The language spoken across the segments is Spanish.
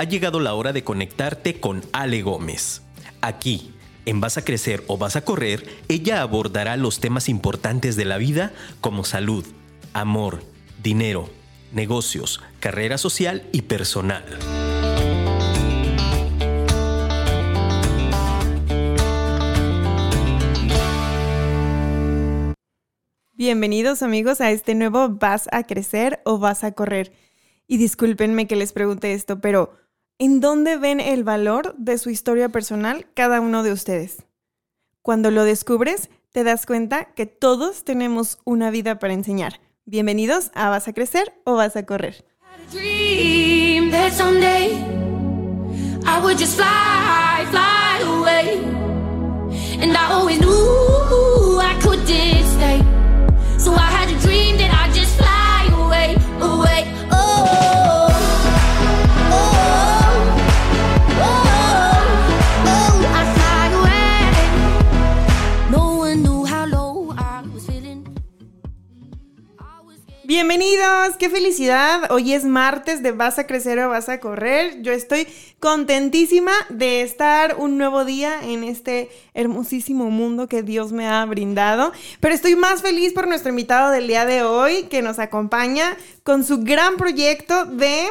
ha llegado la hora de conectarte con Ale Gómez. Aquí, en Vas a Crecer o Vas a Correr, ella abordará los temas importantes de la vida como salud, amor, dinero, negocios, carrera social y personal. Bienvenidos amigos a este nuevo Vas a crecer o vas a correr. Y discúlpenme que les pregunte esto, pero ¿en dónde ven el valor de su historia personal cada uno de ustedes? Cuando lo descubres, te das cuenta que todos tenemos una vida para enseñar. Bienvenidos a Vas a crecer o vas a correr. Bienvenidos, qué felicidad. Hoy es martes de Vas a crecer o vas a correr. Yo estoy contentísima de estar un nuevo día en este hermosísimo mundo que Dios me ha brindado. Pero estoy más feliz por nuestro invitado del día de hoy que nos acompaña con su gran proyecto de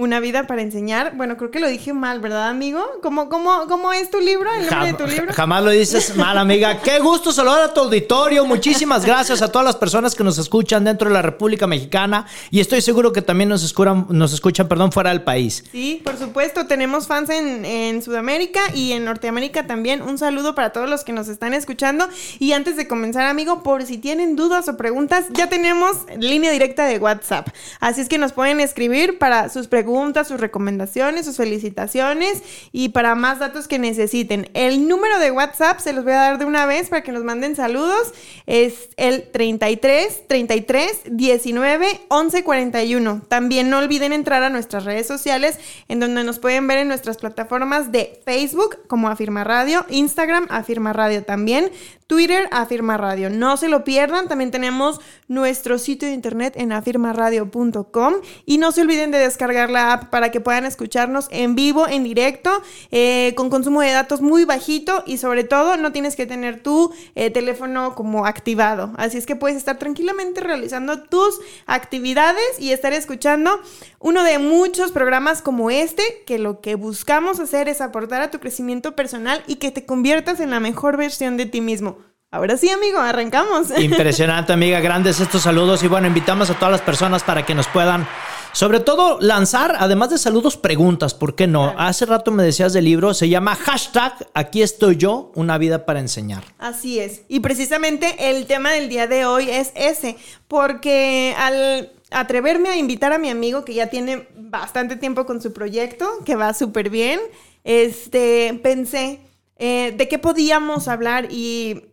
una vida para enseñar. Bueno, creo que lo dije mal, ¿verdad, amigo? ¿Cómo, cómo, cómo es tu libro? ¿El nombre de tu libro? Jamás lo dices mal, amiga. Qué gusto saludar a tu auditorio. Muchísimas gracias a todas las personas que nos escuchan dentro de la República Mexicana y estoy seguro que también nos escuchan, nos escuchan perdón, fuera del país. Sí, por supuesto. Tenemos fans en, en Sudamérica y en Norteamérica también. Un saludo para todos los que nos están escuchando. Y antes de comenzar, amigo, por si tienen dudas o preguntas, ya tenemos línea directa de WhatsApp. Así es que nos pueden escribir para sus preguntas preguntas, sus recomendaciones, sus felicitaciones y para más datos que necesiten. El número de WhatsApp se los voy a dar de una vez para que nos manden saludos. Es el 33 33 19 11 41. También no olviden entrar a nuestras redes sociales en donde nos pueden ver en nuestras plataformas de Facebook como Afirma Radio, Instagram Afirma Radio también, Twitter Afirma Radio. No se lo pierdan, también tenemos nuestro sitio de internet en afirmaradio.com y no se olviden de descargar la app para que puedan escucharnos en vivo, en directo, eh, con consumo de datos muy bajito y sobre todo no tienes que tener tu eh, teléfono como activado. Así es que puedes estar tranquilamente realizando tus actividades y estar escuchando uno de muchos programas como este, que lo que buscamos hacer es aportar a tu crecimiento personal y que te conviertas en la mejor versión de ti mismo. Ahora sí, amigo, arrancamos. Impresionante, amiga. Grandes estos saludos. Y bueno, invitamos a todas las personas para que nos puedan, sobre todo, lanzar, además de saludos, preguntas. ¿Por qué no? Hace rato me decías del libro, se llama hashtag Aquí estoy yo, una vida para enseñar. Así es. Y precisamente el tema del día de hoy es ese, porque al atreverme a invitar a mi amigo que ya tiene bastante tiempo con su proyecto, que va súper bien, este, pensé eh, de qué podíamos hablar y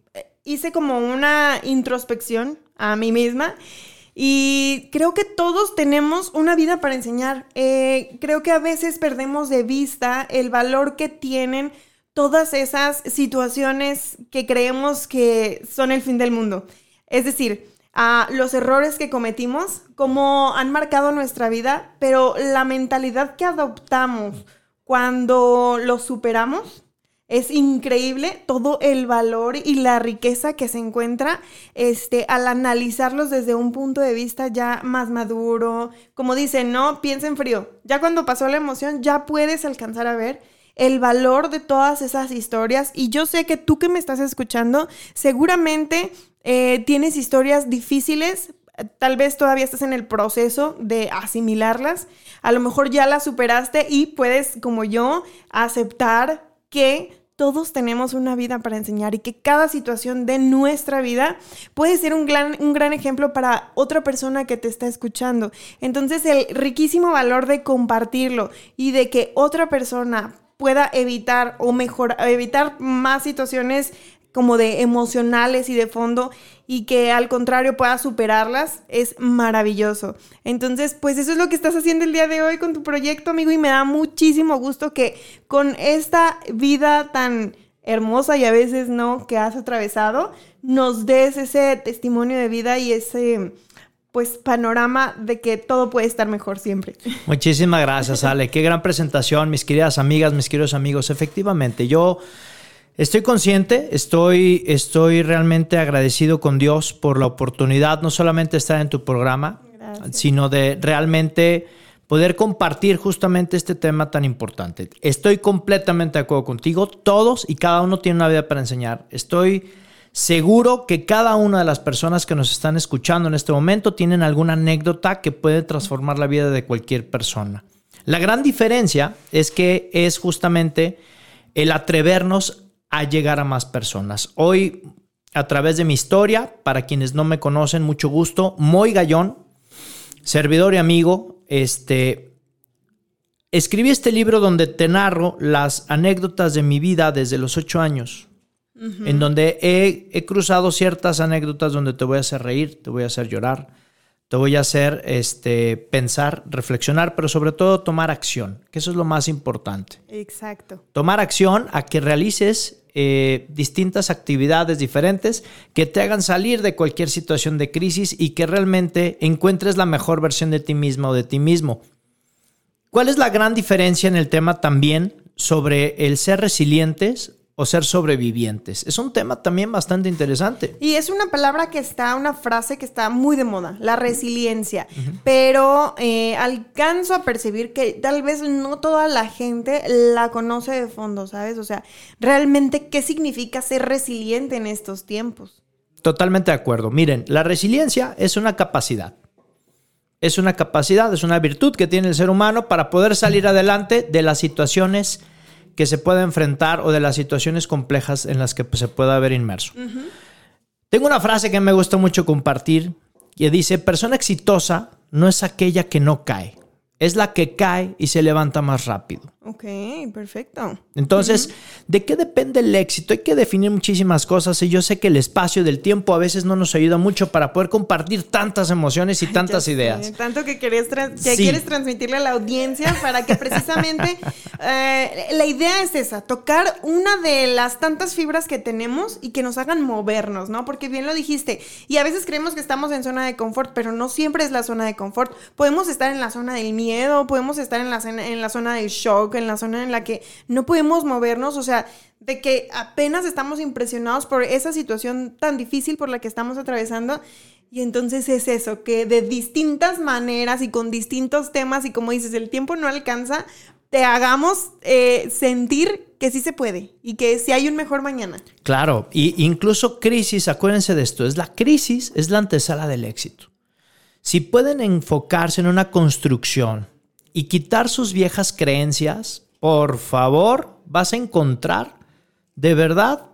hice como una introspección a mí misma y creo que todos tenemos una vida para enseñar. Eh, creo que a veces perdemos de vista el valor que tienen todas esas situaciones que creemos que son el fin del mundo. Es decir, a los errores que cometimos, cómo han marcado nuestra vida, pero la mentalidad que adoptamos cuando los superamos es increíble todo el valor y la riqueza que se encuentra este, al analizarlos desde un punto de vista ya más maduro. Como dicen, no, piensa en frío. Ya cuando pasó la emoción, ya puedes alcanzar a ver el valor de todas esas historias. Y yo sé que tú que me estás escuchando, seguramente eh, tienes historias difíciles, tal vez todavía estás en el proceso de asimilarlas, a lo mejor ya las superaste y puedes, como yo, aceptar que todos tenemos una vida para enseñar y que cada situación de nuestra vida puede ser un gran, un gran ejemplo para otra persona que te está escuchando. Entonces el riquísimo valor de compartirlo y de que otra persona pueda evitar o mejor evitar más situaciones como de emocionales y de fondo y que al contrario pueda superarlas es maravilloso. Entonces, pues eso es lo que estás haciendo el día de hoy con tu proyecto, amigo, y me da muchísimo gusto que con esta vida tan hermosa y a veces no que has atravesado, nos des ese testimonio de vida y ese pues panorama de que todo puede estar mejor siempre. Muchísimas gracias, Ale. Qué gran presentación, mis queridas amigas, mis queridos amigos. Efectivamente, yo estoy consciente, estoy, estoy realmente agradecido con Dios por la oportunidad, no solamente de estar en tu programa, sino de realmente poder compartir justamente este tema tan importante. Estoy completamente de acuerdo contigo. Todos y cada uno tiene una vida para enseñar. Estoy Seguro que cada una de las personas que nos están escuchando en este momento tienen alguna anécdota que puede transformar la vida de cualquier persona. La gran diferencia es que es justamente el atrevernos a llegar a más personas. Hoy, a través de mi historia, para quienes no me conocen, mucho gusto, Moy Gallón, servidor y amigo, este, escribí este libro donde te narro las anécdotas de mi vida desde los ocho años en donde he, cruzado ciertas anécdotas donde te voy a hacer reír, te voy a hacer llorar, te voy a hacer este, pensar, reflexionar, pero sobre todo tomar acción, que eso es lo más importante. Exacto. Tomar acción a que realices eh, distintas actividades diferentes que te hagan salir de cualquier situación de crisis y que realmente encuentres la mejor versión de ti misma o de ti mismo. ¿Cuál es la gran diferencia en el tema también sobre el ser resilientes o ser sobrevivientes. Es un tema también bastante interesante. Y es una palabra que está, una frase que está muy de moda, la resiliencia. Pero eh, alcanzo a percibir que tal vez no toda la gente la conoce de fondo, ¿sabes? O sea, realmente, ¿qué significa ser resiliente en estos tiempos? Totalmente de acuerdo. Miren, la resiliencia es una capacidad. Es una capacidad, es una virtud que tiene el ser humano para poder salir adelante de las situaciones que se pueda enfrentar o de las situaciones complejas en las que pues, se pueda haber inmerso. Tengo una frase que me gusta mucho compartir que dice, persona exitosa no es aquella que no cae, es la que cae y se levanta más rápido. Ok, perfecto. Entonces, ¿de qué depende el éxito? Hay que definir muchísimas cosas y yo sé que el espacio del tiempo a veces no nos ayuda mucho para poder compartir tantas emociones y tantas ideas. tanto que, quieres, quieres transmitirle a la audiencia para que precisamente eh, la idea es esa, tocar una de las tantas fibras que tenemos y que nos hagan movernos, ¿no? Porque bien lo dijiste, y a veces creemos que estamos en zona de confort, pero no siempre es la zona de confort. Podemos estar en la zona del miedo, podemos estar en la, en la zona del shock, en la zona en la que no podemos movernos, o sea, de que apenas estamos impresionados por esa situación tan difícil por la que estamos atravesando. Y entonces es eso, que de distintas maneras y con distintos temas y como dices, el tiempo no alcanza, te hagamos eh, sentir que sí se puede y que sí hay un mejor mañana. Claro, y incluso crisis, acuérdense de esto, es la crisis, es la antesala del éxito. Si pueden enfocarse en una construcción y quitar sus viejas creencias, por favor, vas a encontrar de verdad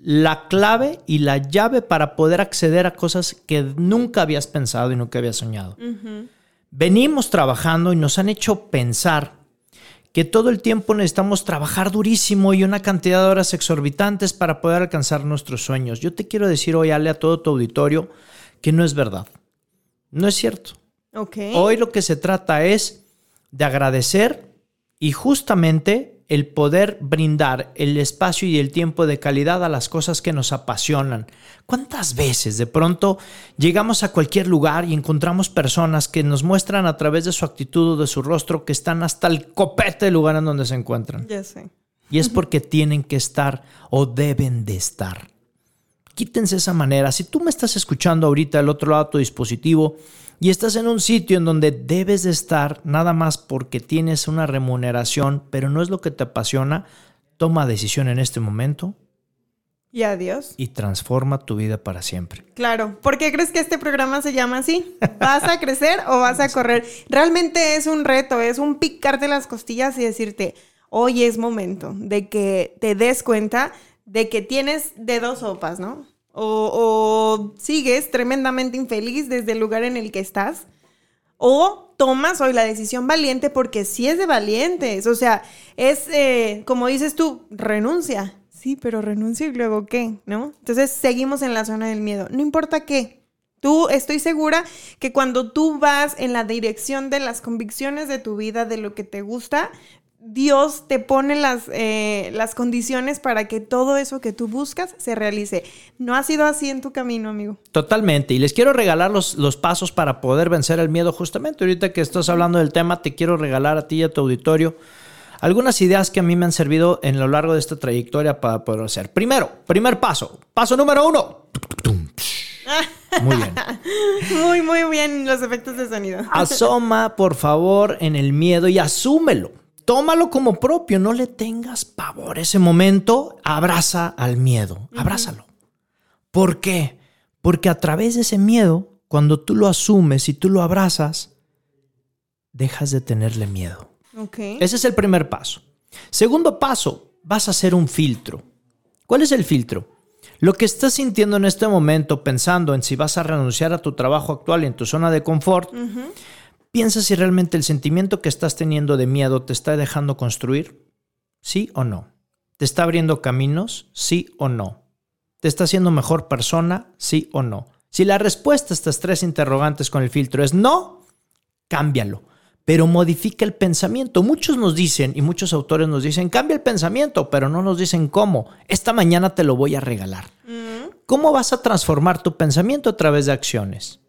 la clave y la llave para poder acceder a cosas que nunca habías pensado y nunca habías soñado. Venimos trabajando y nos han hecho pensar que todo el tiempo necesitamos trabajar durísimo y una cantidad de horas exorbitantes para poder alcanzar nuestros sueños. Yo te quiero decir hoy, Ale, a todo tu auditorio, que no es verdad. No es cierto. Hoy lo que se trata es de agradecer y justamente el poder brindar el espacio y el tiempo de calidad a las cosas que nos apasionan. ¿Cuántas veces de pronto llegamos a cualquier lugar y encontramos personas que nos muestran a través de su actitud o de su rostro que están hasta el copete del lugar en donde se encuentran? Ya sé. Y es porque tienen que estar o deben de estar. Quítense esa manera. Si tú me estás escuchando ahorita al otro lado de tu dispositivo, y estás en un sitio en donde debes de estar nada más porque tienes una remuneración, pero no es lo que te apasiona, toma decisión en este momento. Y adiós. Y transforma tu vida para siempre. Claro. ¿Por qué crees que este programa se llama así? ¿Vas a crecer o vas a correr? Realmente es un reto, es un picarte las costillas y decirte, hoy es momento de que te des cuenta de que tienes de dos sopas, ¿no? O, sigues tremendamente infeliz desde el lugar en el que estás, o tomas hoy la decisión valiente porque sí es de valientes, o sea, es eh, como dices tú, renuncia, sí, pero renuncia y luego qué, ¿no? Entonces seguimos en la zona del miedo, no importa qué. Tú estoy segura que cuando tú vas en la dirección de las convicciones de tu vida, de lo que te gusta, Dios te pone las, eh, las condiciones para que todo eso que tú buscas se realice. No ha sido así en tu camino, amigo. Totalmente. Y les quiero regalar los, los pasos para poder vencer el miedo. Justamente ahorita que estás hablando del tema, te quiero regalar a ti y a tu auditorio algunas ideas que a mí me han servido en lo largo de esta trayectoria para poder hacer. Primero, primer paso. Paso número uno. Muy bien. Muy, muy bien los efectos de sonido. Asoma, por favor, en el miedo y asúmelo. Tómalo como propio, no le tengas pavor. Ese momento, abraza al miedo, abrázalo. ¿Por qué? Porque a través de ese miedo, cuando tú lo asumes y tú lo abrazas, dejas de tenerle miedo. Ok. Ese es el primer paso. Segundo paso, vas a hacer un filtro. ¿Cuál es el filtro? Lo que estás sintiendo en este momento, pensando en si vas a renunciar a tu trabajo actual y en tu zona de confort, Piensa si realmente el sentimiento que estás teniendo de miedo te está dejando construir, sí o no. ¿Te está abriendo caminos, sí o no? ¿Te está haciendo mejor persona, sí o no? Si la respuesta a estas tres interrogantes con el filtro es no, cámbialo, pero modifica el pensamiento. Muchos nos dicen, y muchos autores nos dicen, cambia el pensamiento, pero no nos dicen cómo. Esta mañana te lo voy a regalar. ¿Cómo vas a transformar tu pensamiento a través de acciones?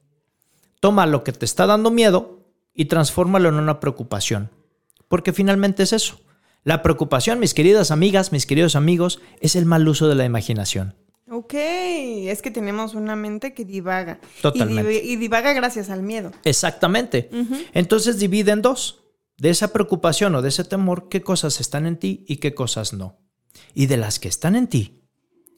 Toma lo que te está dando miedo, y transfórmalo en una preocupación. Porque finalmente es eso. La preocupación, mis queridas amigas, mis queridos amigos, es el mal uso de la imaginación. Ok, es que tenemos una mente que divaga. Totalmente. Y, divaga gracias al miedo. Exactamente. Entonces divide en dos. De esa preocupación o de ese temor, qué cosas están en ti y qué cosas no. Y de las que están en ti,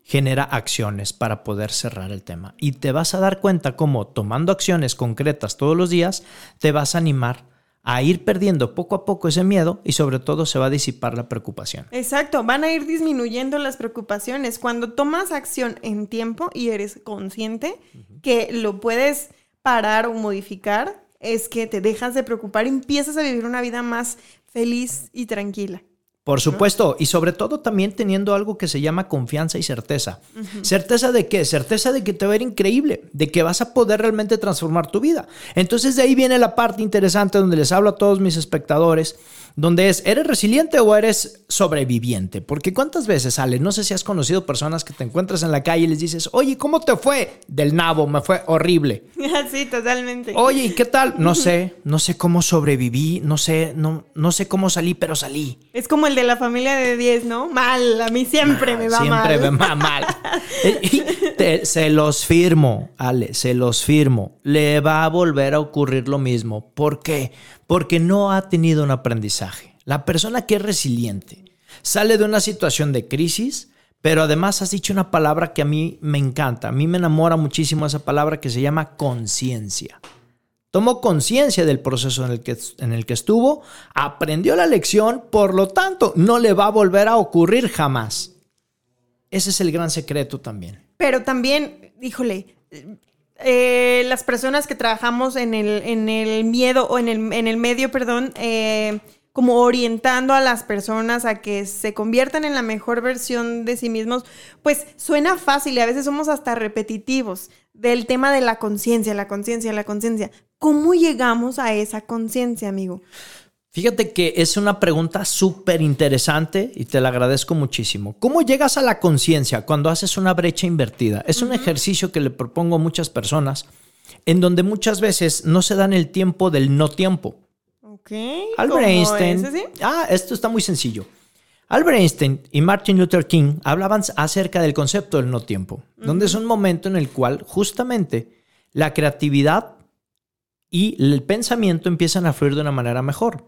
genera acciones para poder cerrar el tema. Y te vas a dar cuenta cómo tomando acciones concretas todos los días, te vas a animar a ir perdiendo poco a poco ese miedo y sobre todo se va a disipar la preocupación. Exacto, van a ir disminuyendo las preocupaciones. Cuando tomas acción en tiempo y eres consciente que lo puedes parar o modificar, es que te dejas de preocupar y empiezas a vivir una vida más feliz y tranquila. Por supuesto, y sobre todo también teniendo algo que se llama confianza y certeza. ¿Certeza de qué? Certeza de que te va a ir increíble, de que vas a poder realmente transformar tu vida. Entonces de ahí viene la parte interesante donde les hablo a todos mis espectadores donde es, ¿eres resiliente o eres sobreviviente? Porque cuántas veces sale, no sé si has conocido personas que te encuentras en la calle y les dices, oye, ¿cómo te fue? Del nabo, me fue horrible. sí, totalmente. Oye, ¿y qué tal? No sé, no sé cómo sobreviví, no sé, no, no sé cómo salí, pero salí. Es como el de la familia de 10, ¿no? Mal, a mí siempre me va mal. Siempre me va mal. se los firmo, Ale, se los firmo. Le va a volver a ocurrir lo mismo. ¿Por qué? Porque no ha tenido un aprendizaje. La persona que es resiliente sale de una situación de crisis, pero además has dicho una palabra que a mí me encanta, a mí me enamora muchísimo esa palabra que se llama conciencia. Tomó conciencia del proceso en el, que, en el que estuvo, aprendió la lección, por lo tanto, no le va a volver a ocurrir jamás. Ese es el gran secreto también. Pero también, híjole, eh, las personas que trabajamos en el, en el miedo o en el, en el medio, perdón, eh, como orientando a las personas a que se conviertan en la mejor versión de sí mismos, pues suena fácil y a veces somos hasta repetitivos del tema de la conciencia, la conciencia, la conciencia. ¿Cómo llegamos a esa conciencia, amigo? Fíjate que es una pregunta súper interesante y te la agradezco muchísimo. ¿Cómo llegas a la conciencia cuando haces una brecha invertida? Es un ejercicio que le propongo a muchas personas en donde muchas veces no se dan el tiempo del no tiempo. Ok. Albert Einstein. Ah, esto está muy sencillo. Albert Einstein y Martin Luther King hablaban acerca del concepto del no tiempo, donde es un momento en el cual justamente la creatividad y el pensamiento empiezan a fluir de una manera mejor.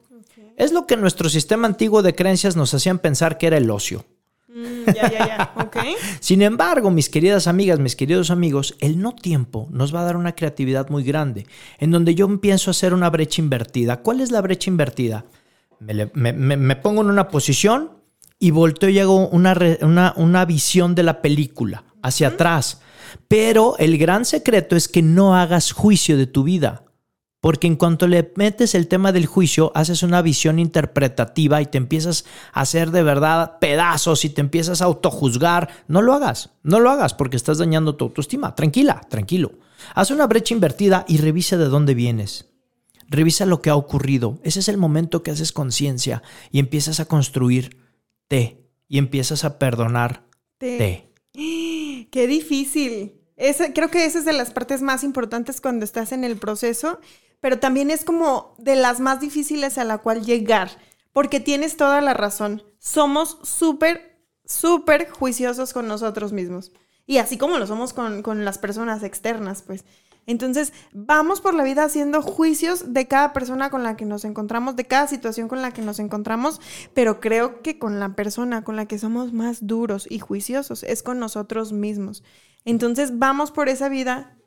Es lo que nuestro sistema antiguo de creencias nos hacían pensar que era el ocio. Mm, ya, ya, ya. Sin embargo, mis queridas amigas, mis queridos amigos, el no tiempo nos va a dar una creatividad muy grande, en donde yo empiezo a hacer una brecha invertida. ¿Cuál es la brecha invertida? Me, pongo en una posición y volteo y hago una, una, visión de la película hacia atrás. Pero el gran secreto es que no hagas juicio de tu vida. Porque en cuanto le metes el tema del juicio, haces una visión interpretativa y te empiezas a hacer de verdad pedazos y te empiezas a autojuzgar. No lo hagas, no lo hagas porque estás dañando tu autoestima. Tranquila, tranquilo. Haz una brecha invertida y revisa de dónde vienes. Revisa lo que ha ocurrido. Ese es el momento que haces conciencia y empiezas a construirte y empiezas a perdonarte. Qué difícil. Ese, creo que esa es de las partes más importantes cuando estás en el proceso, pero también es como de las más difíciles a la cual llegar, porque tienes toda la razón. Somos súper, súper juiciosos con nosotros mismos. Y así como lo somos con, con las personas externas, pues. Entonces, vamos por la vida haciendo juicios de cada persona con la que nos encontramos, de cada situación con la que nos encontramos, pero creo que con la persona con la que somos más duros y juiciosos es con nosotros mismos. Entonces, vamos por esa vida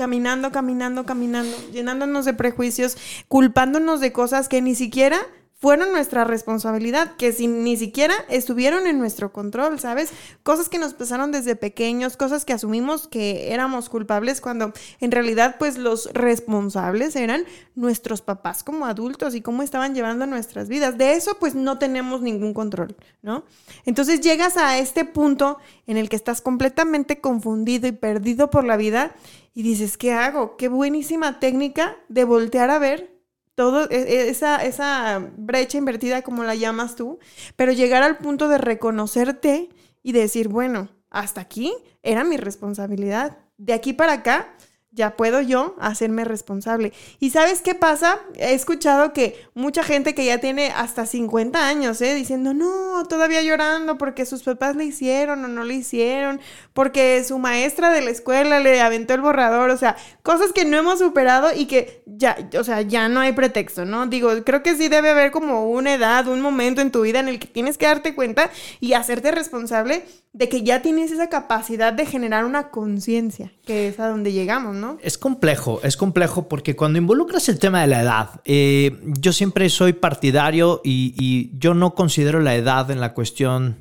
caminando, caminando, caminando, llenándonos de prejuicios, culpándonos de cosas que ni siquiera fueron nuestra responsabilidad, que si, ni siquiera estuvieron en nuestro control, ¿sabes? Cosas que nos pasaron desde pequeños, cosas que asumimos que éramos culpables cuando en realidad pues los responsables eran nuestros papás como adultos y cómo estaban llevando nuestras vidas. De eso pues no tenemos ningún control, ¿no? Entonces llegas a este punto en el que estás completamente confundido y perdido por la vida y dices, ¿qué hago? Qué buenísima técnica de voltear a ver todo e, e, esa, esa brecha invertida como la llamas tú, pero llegar al punto de reconocerte y decir, bueno, hasta aquí era mi responsabilidad. De aquí para acá ya puedo yo hacerme responsable. ¿Y sabes qué pasa? He escuchado que mucha gente que ya tiene hasta 50 años, ¿eh? Diciendo, no, todavía llorando porque sus papás le hicieron o no le hicieron, porque su maestra de la escuela le aventó el borrador, o sea, cosas que no hemos superado y que ya, o sea, ya no hay pretexto, ¿no? Digo, creo que sí debe haber como una edad, un momento en tu vida en el que tienes que darte cuenta y hacerte responsable de que ya tienes esa capacidad de generar una conciencia, que es a donde llegamos, ¿no? Es complejo, es complejo porque cuando involucras el tema de la edad, eh, yo siempre soy partidario y, yo no considero la edad en la cuestión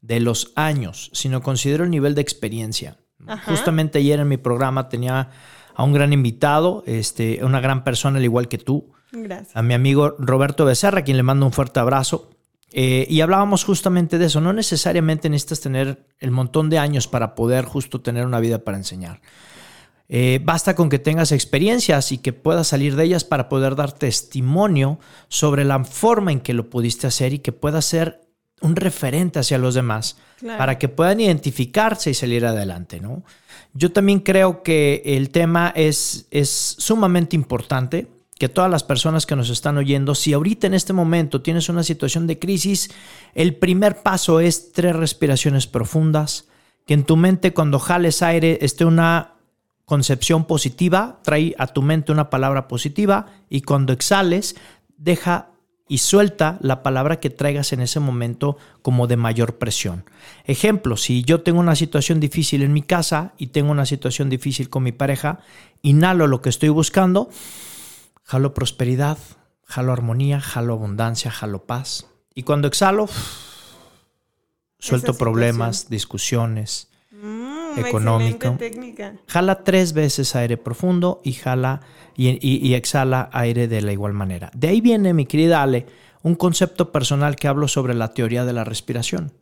de los años, sino considero el nivel de experiencia. Justamente ayer en mi programa tenía a un gran invitado, este, una gran persona al igual que tú. Gracias. A mi amigo Roberto Becerra, a quien le mando un fuerte abrazo. Eh, y hablábamos justamente de eso. No necesariamente necesitas tener el montón de años para poder justo tener una vida para enseñar. Eh, basta con que tengas experiencias y que puedas salir de ellas para poder dar testimonio sobre la forma en que lo pudiste hacer y que puedas ser un referente hacia los demás para que puedan identificarse y salir adelante, ¿no? Yo también creo que el tema es, es sumamente importante que todas las personas que nos están oyendo, si ahorita en este momento tienes una situación de crisis, el primer paso es tres respiraciones profundas, que en tu mente cuando jales aire esté una concepción positiva, trae a tu mente una palabra positiva y cuando exhales, deja y suelta la palabra que traigas en ese momento como de mayor presión. Ejemplo, si yo tengo una situación difícil en mi casa y tengo una situación difícil con mi pareja, inhalo lo que estoy buscando jalo prosperidad, jalo armonía, jalo abundancia, jalo paz. Y cuando exhalo, suelto problemas, discusiones, económico. Jala tres veces aire profundo y jala y, exhala aire de la igual manera. De ahí viene, mi querida Ale, un concepto personal que hablo sobre la teoría de la respiración.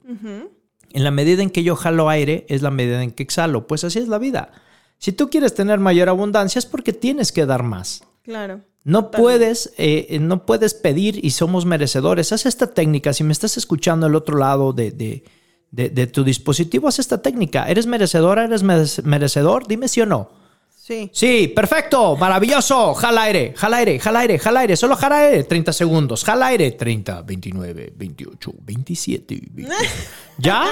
En la medida en que yo jalo aire, es la medida en que exhalo. Pues así es la vida. Si tú quieres tener mayor abundancia, es porque tienes que dar más. Claro. No puedes, eh, no puedes pedir y somos merecedores. Haz esta técnica. Si me estás escuchando al otro lado de, de, de tu dispositivo, haz esta técnica. ¿Eres merecedora? ¿Eres merecedor? Dime sí o no. Sí. perfecto, maravilloso. Jala aire, jala aire, jala aire, jala aire. Solo jala aire, 30 segundos. Jala aire, 30, 29, 28, 27. ¿Ya?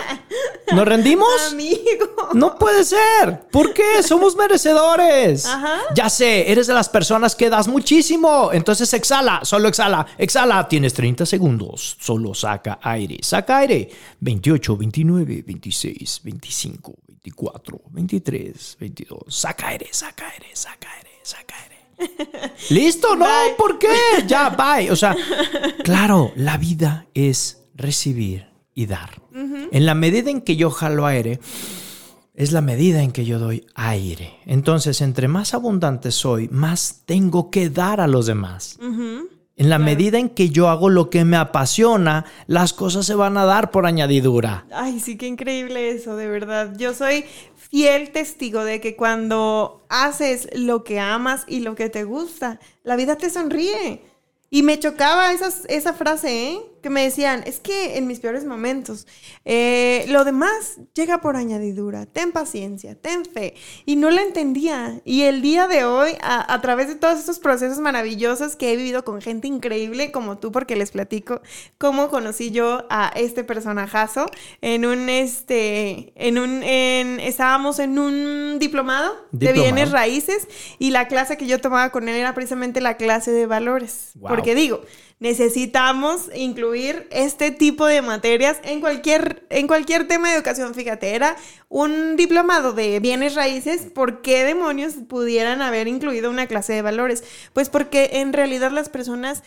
¿Nos rendimos? Amigo. No puede ser. ¿Por qué? Somos merecedores. Ajá. Ya sé, eres de las personas que das muchísimo. Entonces exhala, solo exhala, exhala. Tienes 30 segundos. Solo saca aire, saca aire. 28, 29, 26, 25, 24, 23, 22. Saca aire, saca aire, saca aire, saca aire. ¿Listo? No, ¿por qué? Ya, bye. O sea, claro, la vida es recibir y dar. En la medida en que yo jalo aire, es la medida en que yo doy aire. Entonces, entre más abundante soy, más tengo que dar a los demás. En la medida en que yo hago lo que me apasiona, las cosas se van a dar por añadidura. Ay, sí, qué increíble eso, de verdad. Yo soy fiel testigo de que cuando haces lo que amas y lo que te gusta, la vida te sonríe. Y me chocaba esa frase, ¿eh? Que me decían, es que en mis peores momentos, eh, lo demás llega por añadidura, ten paciencia, ten fe. Y no la entendía. Y el día de hoy, a, través de todos estos procesos maravillosos que he vivido con gente increíble como tú, porque les platico cómo conocí yo a este personajazo en un, este, en un, en, estábamos en un diplomado, de bienes raíces y la clase que yo tomaba con él era precisamente la clase de valores. Porque digo, necesitamos incluir este tipo de materias en cualquier, en cualquier tema de educación. Fíjate, era un diplomado de bienes raíces. ¿Por qué demonios pudieran haber incluido una clase de valores? Pues porque en realidad las personas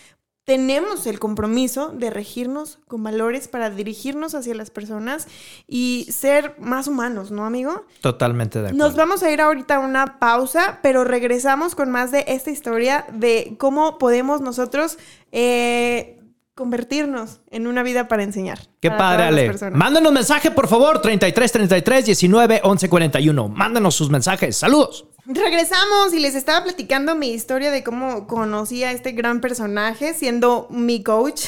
tenemos el compromiso de regirnos con valores para dirigirnos hacia las personas y ser más humanos, ¿no, amigo? Totalmente de acuerdo. Nos vamos a ir ahorita a una pausa, pero regresamos con más de esta historia de cómo podemos nosotros eh, convertirnos en una vida para enseñar. Qué padre, Ale. Mándanos mensaje, por favor, 33 33 19 11 41. Mándanos sus mensajes. Saludos. Regresamos y les estaba platicando mi historia de cómo conocí a este gran personaje siendo mi coach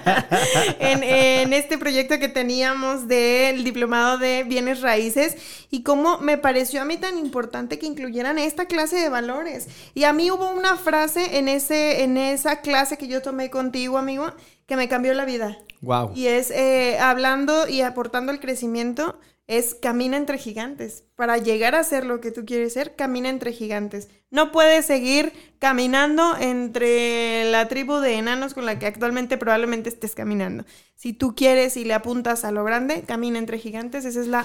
en, este proyecto que teníamos del diplomado de bienes raíces y cómo me pareció a mí tan importante que incluyeran esta clase de valores. Y a mí hubo una frase en, ese, en esa clase que yo tomé contigo, amigo, que me cambió la vida. Wow. Y es eh, hablando y aportando el crecimiento es camina entre gigantes. Para llegar a ser lo que tú quieres ser, camina entre gigantes. No puedes seguir caminando entre la tribu de enanos con la que actualmente probablemente estés caminando. Si tú quieres y le apuntas a lo grande, camina entre gigantes. Esa es la,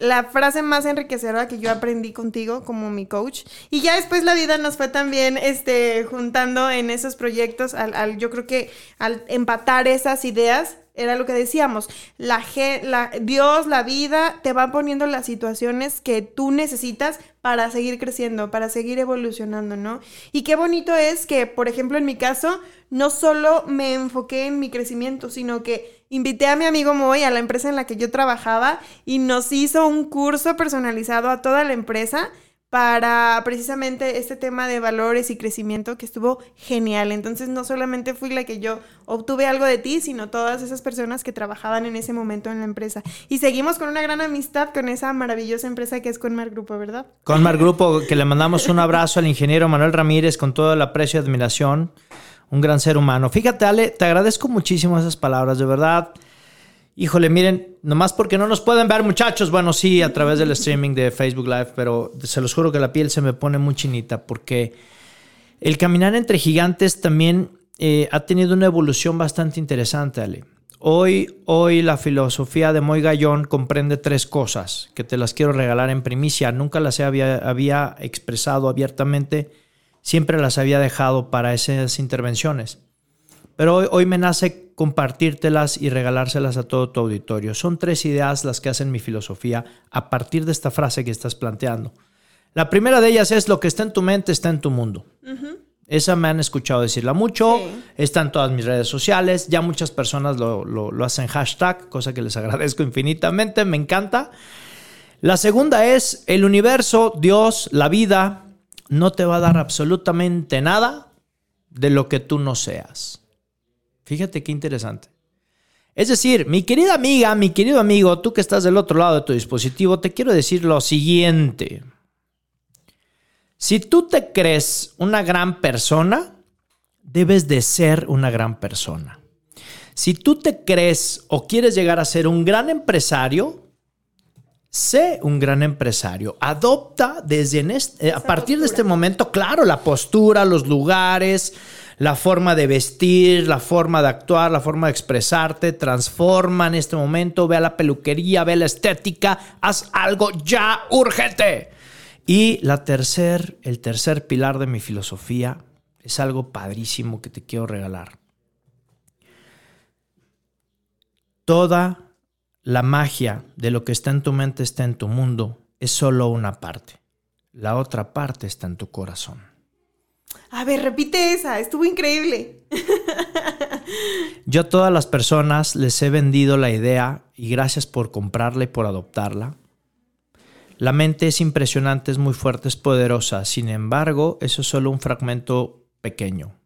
la frase más enriquecedora que yo aprendí contigo como mi coach. Y ya después la vida nos fue también este, juntando en esos proyectos. Al, yo creo que al empatar esas ideas, era lo que decíamos, la, la, Dios, la vida, te va poniendo las situaciones que tú necesitas para seguir creciendo, para seguir evolucionando, ¿no? Y qué bonito es que, por ejemplo, en mi caso, no solo me enfoqué en mi crecimiento, sino que invité a mi amigo Moy a la empresa en la que yo trabajaba y nos hizo un curso personalizado a toda la empresa para precisamente este tema de valores y crecimiento que estuvo genial. Entonces no solamente fui la que yo obtuve algo de ti, sino todas esas personas que trabajaban en ese momento en la empresa. Y seguimos con una gran amistad con esa maravillosa empresa que es Conmar Grupo, ¿verdad? Conmar Grupo, que le mandamos un abrazo al ingeniero Manuel Ramírez con todo el aprecio y admiración. Un gran ser humano. Fíjate, Ale, te agradezco muchísimo esas palabras, de verdad. Híjole, miren, nomás porque no nos pueden ver muchachos, bueno, sí, a través del streaming de Facebook Live, pero se los juro que la piel se me pone muy chinita porque el caminar entre gigantes también eh, ha tenido una evolución bastante interesante, Ale. Hoy, hoy la filosofía de Moy Gallón comprende tres cosas que te las quiero regalar en primicia. Nunca las había, había expresado abiertamente, siempre las había dejado para esas intervenciones. Pero hoy, hoy me nace compartírtelas y regalárselas a todo tu auditorio. Son tres ideas las que hacen mi filosofía a partir de esta frase que estás planteando. La primera de ellas es lo que está en tu mente está en tu mundo. Esa me han escuchado decirla mucho, está en todas mis redes sociales, ya muchas personas lo, lo, hacen hashtag, cosa que les agradezco infinitamente, me encanta. La segunda es, el universo, Dios, la vida, no te va a dar absolutamente nada de lo que tú no seas. Fíjate qué interesante. Es decir, mi querida amiga, mi querido amigo, tú que estás del otro lado de tu dispositivo, te quiero decir lo siguiente. Si tú te crees una gran persona, debes de ser una gran persona. Si tú te crees o quieres llegar a ser un gran empresario, sé un gran empresario. Adopta desde este, a partir de este momento, claro, la postura, los lugares, la forma de vestir, la forma de actuar, la forma de expresarte, transforma en este momento, ve a la peluquería, ve a la estética, haz algo ya urgente. Y la tercer, el tercer pilar de mi filosofía es algo padrísimo que te quiero regalar. Toda la magia de lo que está en tu mente está en tu mundo es solo una parte. La otra parte está en tu corazón. A ver, repite esa, estuvo increíble. Yo a todas las personas les he vendido la idea y gracias por comprarla y por adoptarla. La mente es impresionante, es muy fuerte, es poderosa. Sin embargo, eso es solo un fragmento pequeño.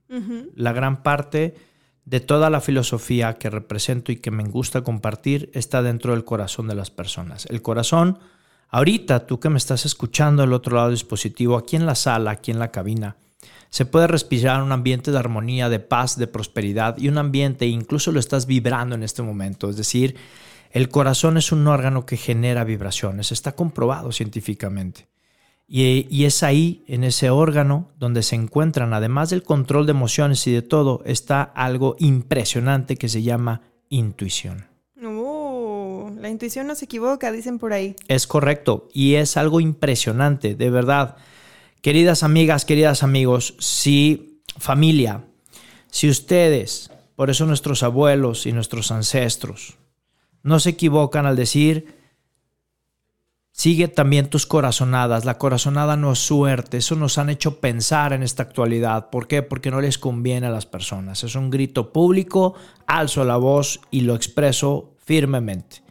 La gran parte de toda la filosofía que represento y que me gusta compartir está dentro del corazón de las personas. El corazón, ahorita tú que me estás escuchando al otro lado del dispositivo, aquí en la sala, aquí en la cabina, se puede respirar un ambiente de armonía, de paz, de prosperidad y un ambiente, incluso lo estás vibrando en este momento. Es decir, el corazón es un órgano que genera vibraciones, está comprobado científicamente. Y, es ahí, en ese órgano, donde se encuentran, además del control de emociones y de todo, está algo impresionante que se llama intuición. Uh, la intuición no se equivoca, dicen por ahí. Es correcto, y es algo impresionante, de verdad. Queridas amigas, queridas amigos, si familia, si ustedes, por eso nuestros abuelos y nuestros ancestros, no se equivocan al decir, sigue también tus corazonadas, la corazonada no es suerte, eso nos han hecho pensar en esta actualidad. ¿Por qué? Porque no les conviene a las personas. Es un grito público, alzo la voz y lo expreso firmemente.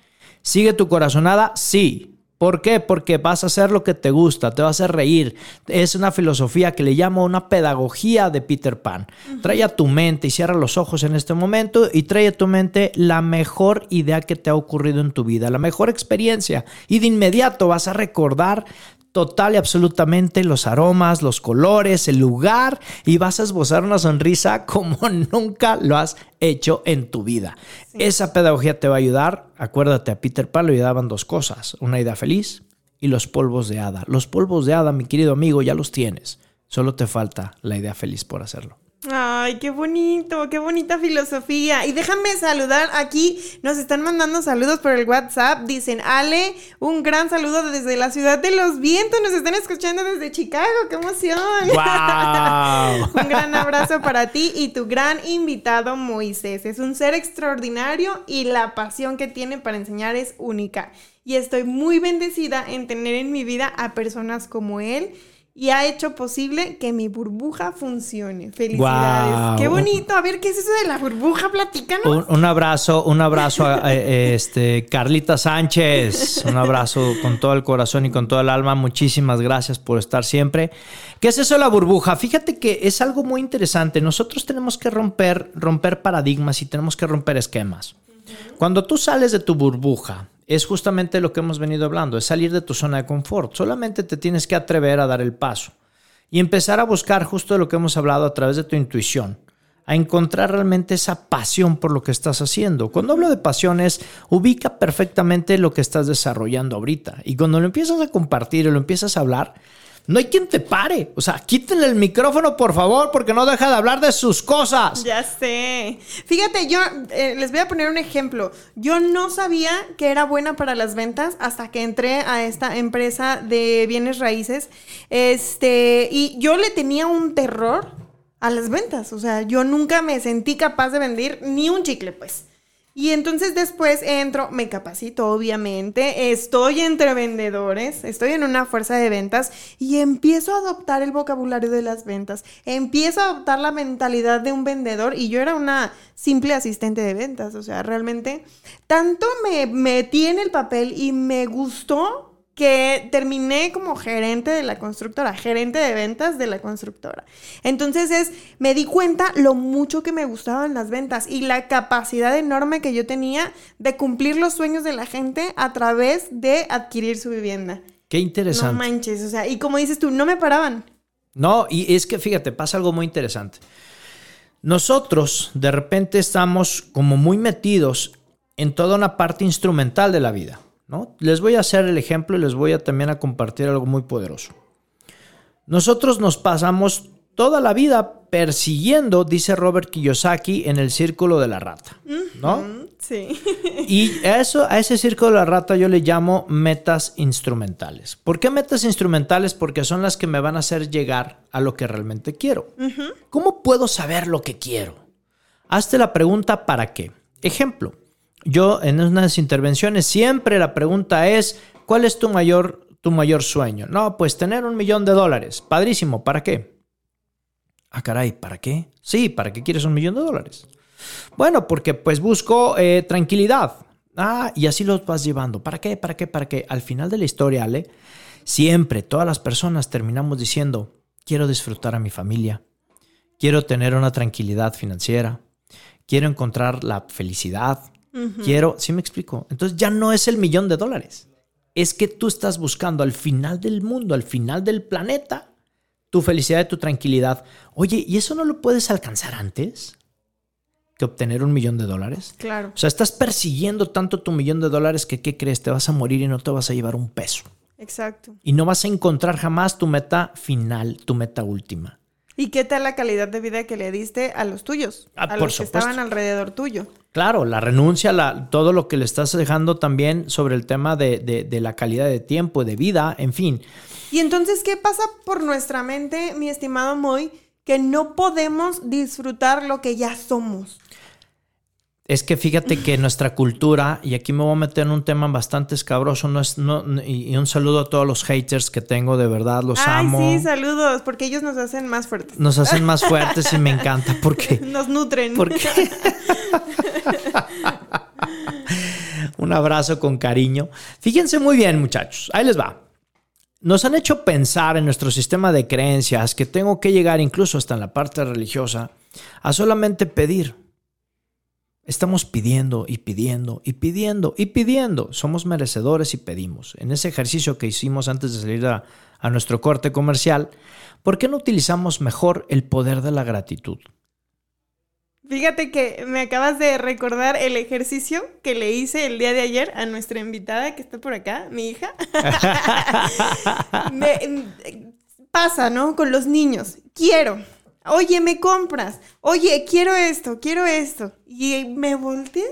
¿Sigue tu corazonada? Sí. ¿Por qué? Porque vas a hacer lo que te gusta, te vas a reír. Es una filosofía que le llamo una pedagogía de Peter Pan. Trae a tu mente y cierra los ojos en este momento y trae a tu mente la mejor idea que te ha ocurrido en tu vida, la mejor experiencia. Y de inmediato vas a recordar total y absolutamente los aromas, los colores, el lugar y vas a esbozar una sonrisa como nunca lo has hecho en tu vida. Esa pedagogía te va a ayudar. Acuérdate, a Peter Pan le ayudaban dos cosas, una idea feliz y los polvos de hada. Los polvos de hada, mi querido amigo, ya los tienes. Solo te falta la idea feliz por hacerlo. Ay, qué bonito, qué bonita filosofía. Y déjame saludar aquí, nos están mandando saludos por el WhatsApp. Dicen, Ale, un gran saludo desde la ciudad de los vientos. Nos están escuchando desde Chicago, qué emoción. un gran abrazo para ti y tu gran invitado Moisés. Es un ser extraordinario y la pasión que tiene para enseñar es única. Y estoy muy bendecida en tener en mi vida a personas como él y ha hecho posible que mi burbuja funcione. Felicidades. Qué bonito. A ver, ¿qué es eso de la burbuja? Platícanos. Un, abrazo, un abrazo a este, Carlita Sánchez. Un abrazo con todo el corazón y con todo el alma. Muchísimas gracias por estar siempre. ¿Qué es eso de la burbuja? Fíjate que es algo muy interesante. Nosotros tenemos que romper, romper paradigmas y tenemos que romper esquemas. Cuando tú sales de tu burbuja, es justamente lo que hemos venido hablando, es salir de tu zona de confort. Solamente te tienes que atrever a dar el paso y empezar a buscar justo lo que hemos hablado a través de tu intuición, a encontrar realmente esa pasión por lo que estás haciendo. Cuando hablo de pasiones, ubica perfectamente lo que estás desarrollando ahorita y cuando lo empiezas a compartir y lo empiezas a hablar, no hay quien te pare. O sea, quítenle el micrófono, por favor, porque no deja de hablar de sus cosas. Ya sé. Fíjate, yo eh, les voy a poner un ejemplo. Yo no sabía que era buena para las ventas hasta que entré a esta empresa de bienes raíces. Este, y yo le tenía un terror a las ventas. O sea, yo nunca me sentí capaz de vender ni un chicle, pues. Y entonces después entro, me capacito obviamente, estoy entre vendedores, estoy en una fuerza de ventas y empiezo a adoptar el vocabulario de las ventas, empiezo a adoptar la mentalidad de un vendedor y yo era una simple asistente de ventas, o sea, realmente tanto me metí en el papel y me gustó que terminé como gerente de la constructora, gerente de ventas de la constructora. Entonces es, me di cuenta lo mucho que me gustaban las ventas y la capacidad enorme que yo tenía de cumplir los sueños de la gente a través de adquirir su vivienda. Qué interesante. No manches, o sea, y como dices tú, no me paraban. No, y es que fíjate, pasa algo muy interesante. Nosotros de repente estamos como muy metidos en toda una parte instrumental de la vida. Les voy a hacer el ejemplo y les voy a también a compartir algo muy poderoso. Nosotros nos pasamos toda la vida persiguiendo, dice Robert Kiyosaki, en el círculo de la rata, ¿no? Sí. Y eso, a ese círculo de la rata yo le llamo metas instrumentales. ¿Por qué metas instrumentales? Porque son las que me van a hacer llegar a lo que realmente quiero. ¿Cómo puedo saber lo que quiero? Hazte la pregunta ¿para qué? Ejemplo, yo en unas intervenciones siempre la pregunta es, ¿cuál es tu mayor, tu mayor sueño? No, pues tener un millón de dólares. Padrísimo, ¿para qué? Ah, caray, ¿para qué? Sí, ¿para qué quieres un millón de dólares? Bueno, porque pues busco eh, tranquilidad. Ah, y así los vas llevando. ¿Para qué? ¿Para qué? ¿Para qué? Al final de la historia, Ale, siempre todas las personas terminamos diciendo, quiero disfrutar a mi familia, quiero tener una tranquilidad financiera, quiero encontrar la felicidad, quiero, ¿sí me explico? Entonces ya no es el millón de dólares, es que tú estás buscando al final del mundo, al final del planeta, tu felicidad y tu tranquilidad. Oye, ¿y eso no lo puedes alcanzar antes? que obtener un millón de dólares. Claro. O sea, estás persiguiendo tanto tu millón de dólares que, ¿qué crees? Te vas a morir y no te vas a llevar un peso. Exacto. Y no vas a encontrar jamás tu meta final, tu meta última. ¿Y qué tal la calidad de vida que le diste a los tuyos? Ah, a por los que supuesto. estaban alrededor tuyo. Claro, la renuncia, la, todo lo que le estás dejando también sobre el tema de, de- de la calidad de tiempo, de vida, en fin. Y entonces, ¿qué pasa por nuestra mente, mi estimado Moy? Que no podemos disfrutar lo que ya somos. Es que fíjate que nuestra cultura, y aquí me voy a meter en un tema bastante escabroso, no es, no, y un saludo a todos los haters que tengo, de verdad, los Ay, amo. sí, saludos, porque ellos nos hacen más fuertes. Nos hacen más fuertes y me encanta porque Nos nutren. Porque un abrazo con cariño. Fíjense muy bien, muchachos. Ahí les va. Nos han hecho pensar en nuestro sistema de creencias que tengo que llegar incluso hasta en la parte religiosa a solamente pedir. Estamos pidiendo y pidiendo y pidiendo y pidiendo. Somos merecedores y pedimos. En ese ejercicio que hicimos antes de salir a, a nuestro corte comercial, ¿por qué no utilizamos mejor el poder de la gratitud? Fíjate que me acabas de recordar el ejercicio que le hice el día de ayer a nuestra invitada que está por acá, mi hija. Me- pasa, ¿no? Con los niños. Quiero. Oye, me compras. Oye, quiero esto, quiero esto. Y me volteé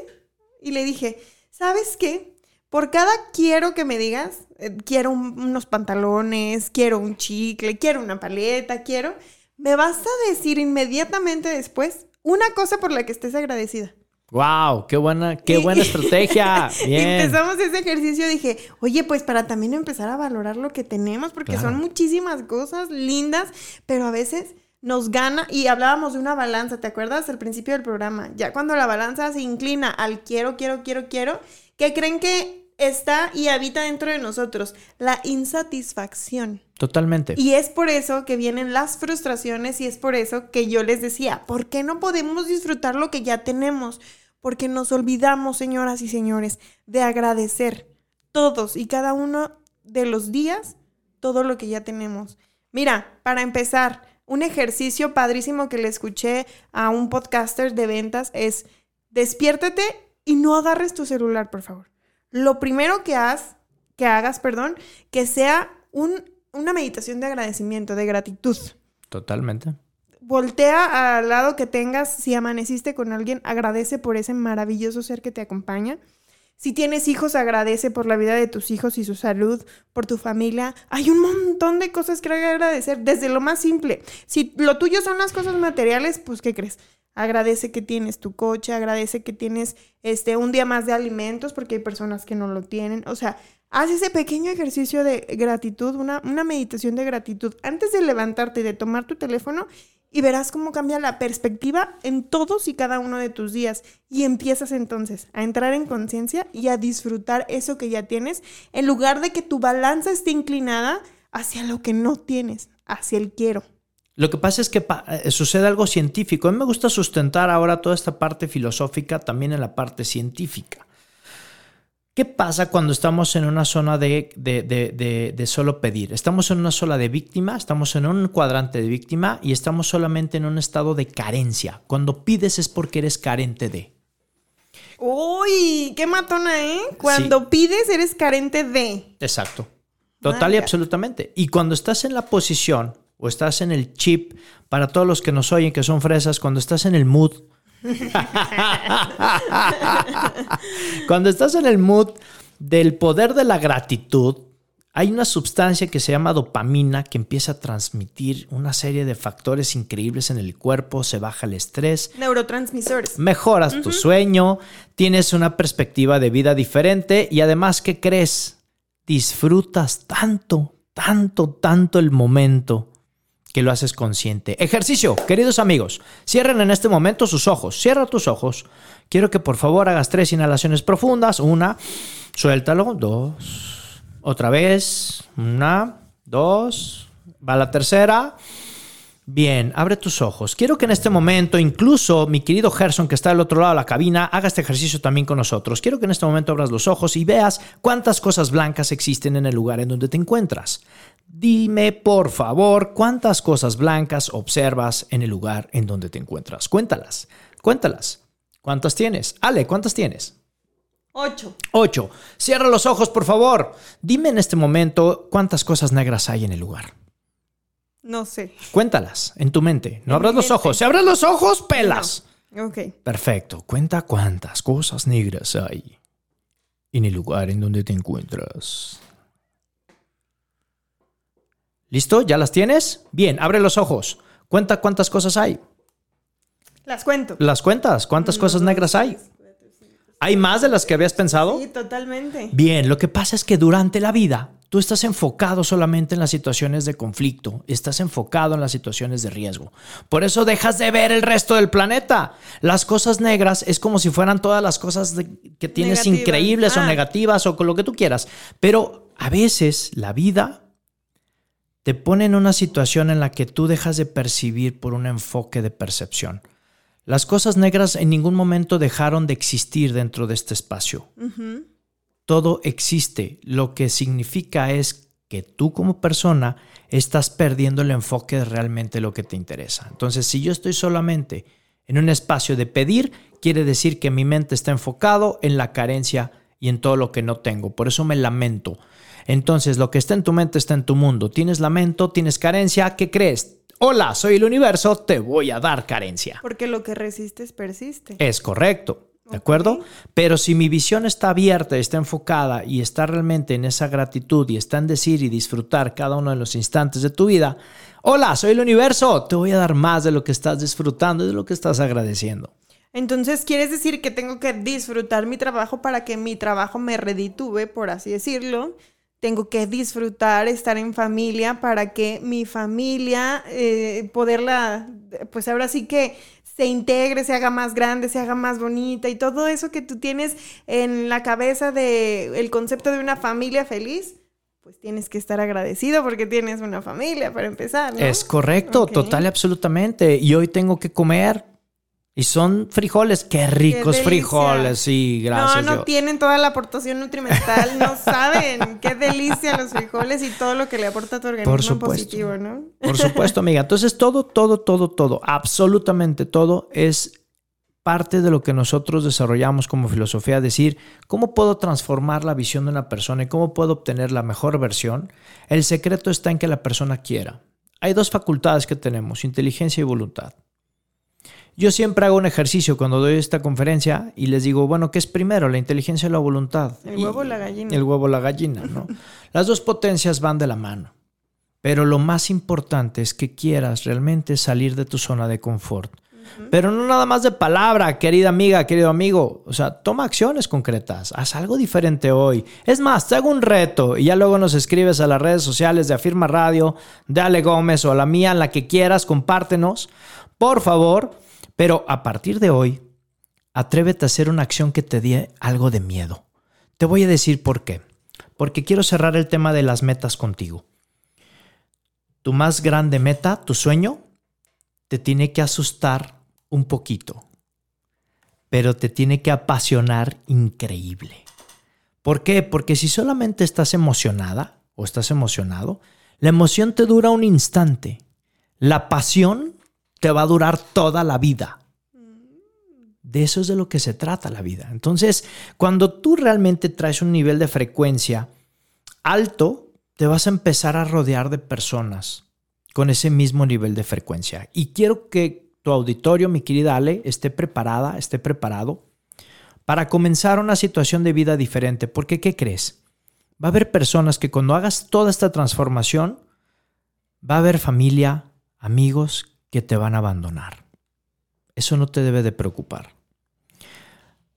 y le dije, ¿sabes qué? Por cada quiero que me digas, eh, quiero un- unos pantalones, quiero un chicle, quiero una paleta, quiero, me vas a decir inmediatamente después una cosa por la que estés agradecida. ¡Wow! ¡Qué buena, qué Y- buena estrategia! Bien. Empezamos ese ejercicio, dije, oye, pues para también empezar a valorar lo que tenemos, porque Claro. son muchísimas cosas lindas, pero a veces nos gana, y hablábamos de una balanza, ¿te acuerdas? Al principio del programa, ya cuando la balanza se inclina al quiero, quiero, quiero, quiero, ¿qué creen que está y habita dentro de nosotros? La insatisfacción. Totalmente. Y es por eso que vienen las frustraciones y es por eso que yo les decía, ¿por qué no podemos disfrutar lo que ya tenemos? Porque nos olvidamos, señoras y señores, de agradecer todos y cada uno de los días todo lo que ya tenemos. Mira, para empezar, un ejercicio padrísimo que le escuché a un podcaster de ventas es despiértate y no agarres tu celular, por favor. Lo primero que haz, que hagas, perdón, que sea un, una meditación de agradecimiento, de gratitud. Totalmente. Voltea al lado que tengas, si amaneciste con alguien, agradece por ese maravilloso ser que te acompaña. Si tienes hijos, agradece por la vida de tus hijos y su salud, por tu familia. Hay un montón de cosas que agradecer, desde lo más simple. Si lo tuyo son las cosas materiales, pues ¿qué crees? Agradece que tienes tu coche, agradece que tienes este un día más de alimentos, porque hay personas que no lo tienen. O sea, haz ese pequeño ejercicio de gratitud, una, una meditación de gratitud antes de levantarte y de tomar tu teléfono y verás cómo cambia la perspectiva en todos y cada uno de tus días. Y empiezas entonces a entrar en conciencia y a disfrutar eso que ya tienes, en lugar de que tu balanza esté inclinada hacia lo que no tienes, hacia el quiero. Lo que pasa es que eh, sucede algo científico. A mí me gusta sustentar ahora toda esta parte filosófica también en la parte científica. ¿Qué pasa cuando estamos en una zona de, de- de- solo pedir? Estamos en una sola de víctima, estamos en un cuadrante de víctima y estamos solamente en un estado de carencia. Cuando pides es porque eres carente de. Uy, qué matona, ¿eh? Cuando pides eres carente de. Exacto. Total y absolutamente. Y cuando estás en la posición o estás en el chip, para todos los que nos oyen que son fresas, cuando estás en el mood, cuando estás en el mood del poder de la gratitud, hay una sustancia que se llama dopamina que empieza a transmitir una serie de factores increíbles en el cuerpo, se baja el estrés, Neurotransmisores. mejoras tu sueño, tienes una perspectiva de vida diferente y además, ¿qué crees? Disfrutas tanto, tanto, tanto el momento que lo haces consciente. Ejercicio, queridos amigos, cierren en este momento sus ojos. Cierra tus ojos. Quiero que por favor hagas tres inhalaciones profundas. Una, suéltalo. Dos, otra vez. Una, dos. Va la tercera. Bien, abre tus ojos. Quiero que en este momento, incluso mi querido Gerson, que está del otro lado de la cabina, haga este ejercicio también con nosotros. Quiero que en este momento abras los ojos y veas cuántas cosas blancas existen en el lugar en donde te encuentras. Dime, por favor, cuántas cosas blancas observas en el lugar en donde te encuentras. Cuéntalas, cuéntalas. ¿Cuántas tienes? Ale, ¿cuántas tienes? Ocho. Ocho. Cierra los ojos, por favor. Dime en este momento cuántas cosas negras hay en el lugar. No sé. Cuéntalas en tu mente. No En abras los mente. ojos. Si abres los ojos, pelas. Ok. Perfecto. Cuenta cuántas cosas negras hay en el lugar en donde te encuentras. ¿Listo? ¿Ya las tienes? Bien, abre los ojos. Cuenta cuántas cosas hay. Las cuento. ¿Las cuentas? ¿Cuántas Uno, cosas negras hay? ¿Hay más de las que habías pensado? Sí, totalmente. Bien, lo que pasa es que durante la vida tú estás enfocado solamente en las situaciones de conflicto, estás enfocado en las situaciones de riesgo. Por eso dejas de ver el resto del planeta. Las cosas negras es como si fueran todas las cosas de- que tienes Negativas. increíbles o Ah. negativas o con lo que tú quieras. Pero a veces la vida te pone en una situación en la que tú dejas de percibir por un enfoque de percepción. Las cosas negras en ningún momento dejaron de existir dentro de este espacio todo existe. Lo que significa es que tú como persona estás perdiendo el enfoque de realmente lo que te interesa. Entonces, si yo estoy solamente en un espacio de pedir, quiere decir que mi mente está enfocado en la carencia y en todo lo que no tengo. Por eso me lamento. Entonces, lo que está en tu mente está en tu mundo. Tienes lamento, tienes carencia, ¿qué crees? Hola, soy el universo, te voy a dar carencia. Porque lo que resistes persiste. Es correcto, ¿de acuerdo? Pero si mi visión está abierta, está enfocada y está realmente en esa gratitud y está en decir y disfrutar cada uno de los instantes de tu vida, hola, soy el universo, te voy a dar más de lo que estás disfrutando y de lo que estás agradeciendo. Entonces, ¿quieres decir que tengo que disfrutar mi trabajo para que mi trabajo me reditúe, por así decirlo? Tengo que disfrutar estar en familia para que mi familia, eh, poderla, pues ahora sí que se integre, se haga más grande, se haga más bonita y todo eso que tú tienes en la cabeza de el concepto de una familia feliz, pues tienes que estar agradecido porque tienes una familia para empezar. ¿no? Es correcto, Ok. total y absolutamente. Y hoy tengo que comer. Y son frijoles, qué ricos frijoles, sí, gracias. No, no yo- tienen toda la aportación nutrimental, no saben qué delicia los frijoles y todo lo que le aporta a tu organismo Por supuesto. positivo, ¿no? Por supuesto, amiga. Entonces, todo, todo, todo, todo, absolutamente todo es parte de lo que nosotros desarrollamos como filosofía, decir, ¿cómo puedo transformar la visión de una persona y cómo puedo obtener la mejor versión? El secreto está en que la persona quiera. Hay dos facultades que tenemos, inteligencia y voluntad. Yo siempre hago un ejercicio cuando doy esta conferencia y les digo, bueno, ¿qué es primero, la inteligencia o la voluntad? El Y- huevo o la gallina. El huevo o la gallina, ¿no? Las dos potencias van de la mano. Pero lo más importante es que quieras realmente salir de tu zona de confort. Pero no nada más de palabra, querida amiga, querido amigo. O sea, toma acciones concretas. Haz algo diferente hoy. Es más, te hago un reto y ya luego nos escribes a las redes sociales de Afirma Radio, de Ale Gómez o a la mía, en la que quieras, compártenos. Por favor. Pero a partir de hoy, atrévete a hacer una acción que te dé algo de miedo. Te voy a decir por qué. Porque quiero cerrar el tema de las metas contigo. Tu más grande meta, tu sueño, te tiene que asustar un poquito, pero te tiene que apasionar increíble. ¿Por qué? Porque si solamente estás emocionada o estás emocionado, la emoción te dura un instante. La pasión te va a durar toda la vida. De eso es de lo que se trata la vida. Entonces, cuando tú realmente traes un nivel de frecuencia alto, te vas a empezar a rodear de personas con ese mismo nivel de frecuencia. Y quiero que tu auditorio, mi querida Ale, esté preparada, esté preparado para comenzar una situación de vida diferente. Porque, ¿qué crees? Va a haber personas que cuando hagas toda esta transformación, va a haber familia, amigos que te van a abandonar. Eso no te debe de preocupar.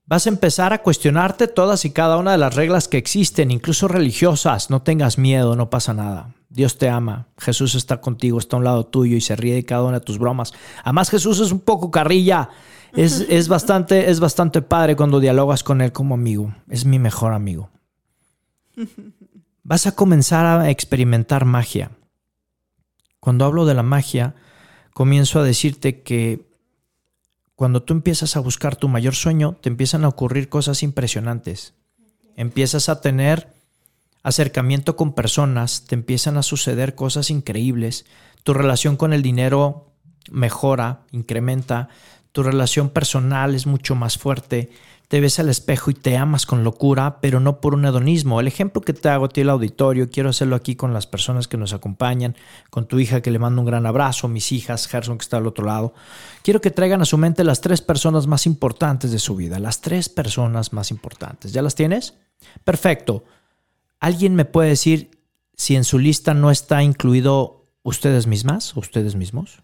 Vas a empezar a cuestionarte todas y cada una de las reglas que existen, incluso religiosas. No tengas miedo, no pasa nada. Dios te ama, Jesús está contigo, está a un lado tuyo y se ríe de cada una de tus bromas. Además Jesús es un poco carrilla, es, es, bastante, es bastante padre cuando dialogas con él como amigo, es mi mejor amigo. Vas a comenzar a experimentar magia. Cuando hablo de la magia, comienzo a decirte que cuando tú empiezas a buscar tu mayor sueño, te empiezan a ocurrir cosas impresionantes. Empiezas a tener acercamiento con personas, te empiezan a suceder cosas increíbles, tu relación con el dinero mejora, incrementa, tu relación personal es mucho más fuerte, te ves al espejo y te amas con locura, pero no por un hedonismo. El ejemplo que te hago a ti el auditorio, quiero hacerlo aquí con las personas que nos acompañan, con tu hija que le mando un gran abrazo, mis hijas, Gerson que está al otro lado. Quiero que traigan a su mente las tres personas más importantes de su vida, las tres personas más importantes. ¿Ya las tienes? Perfecto. ¿Alguien me puede decir si en su lista no está incluido ustedes mismas ustedes mismos?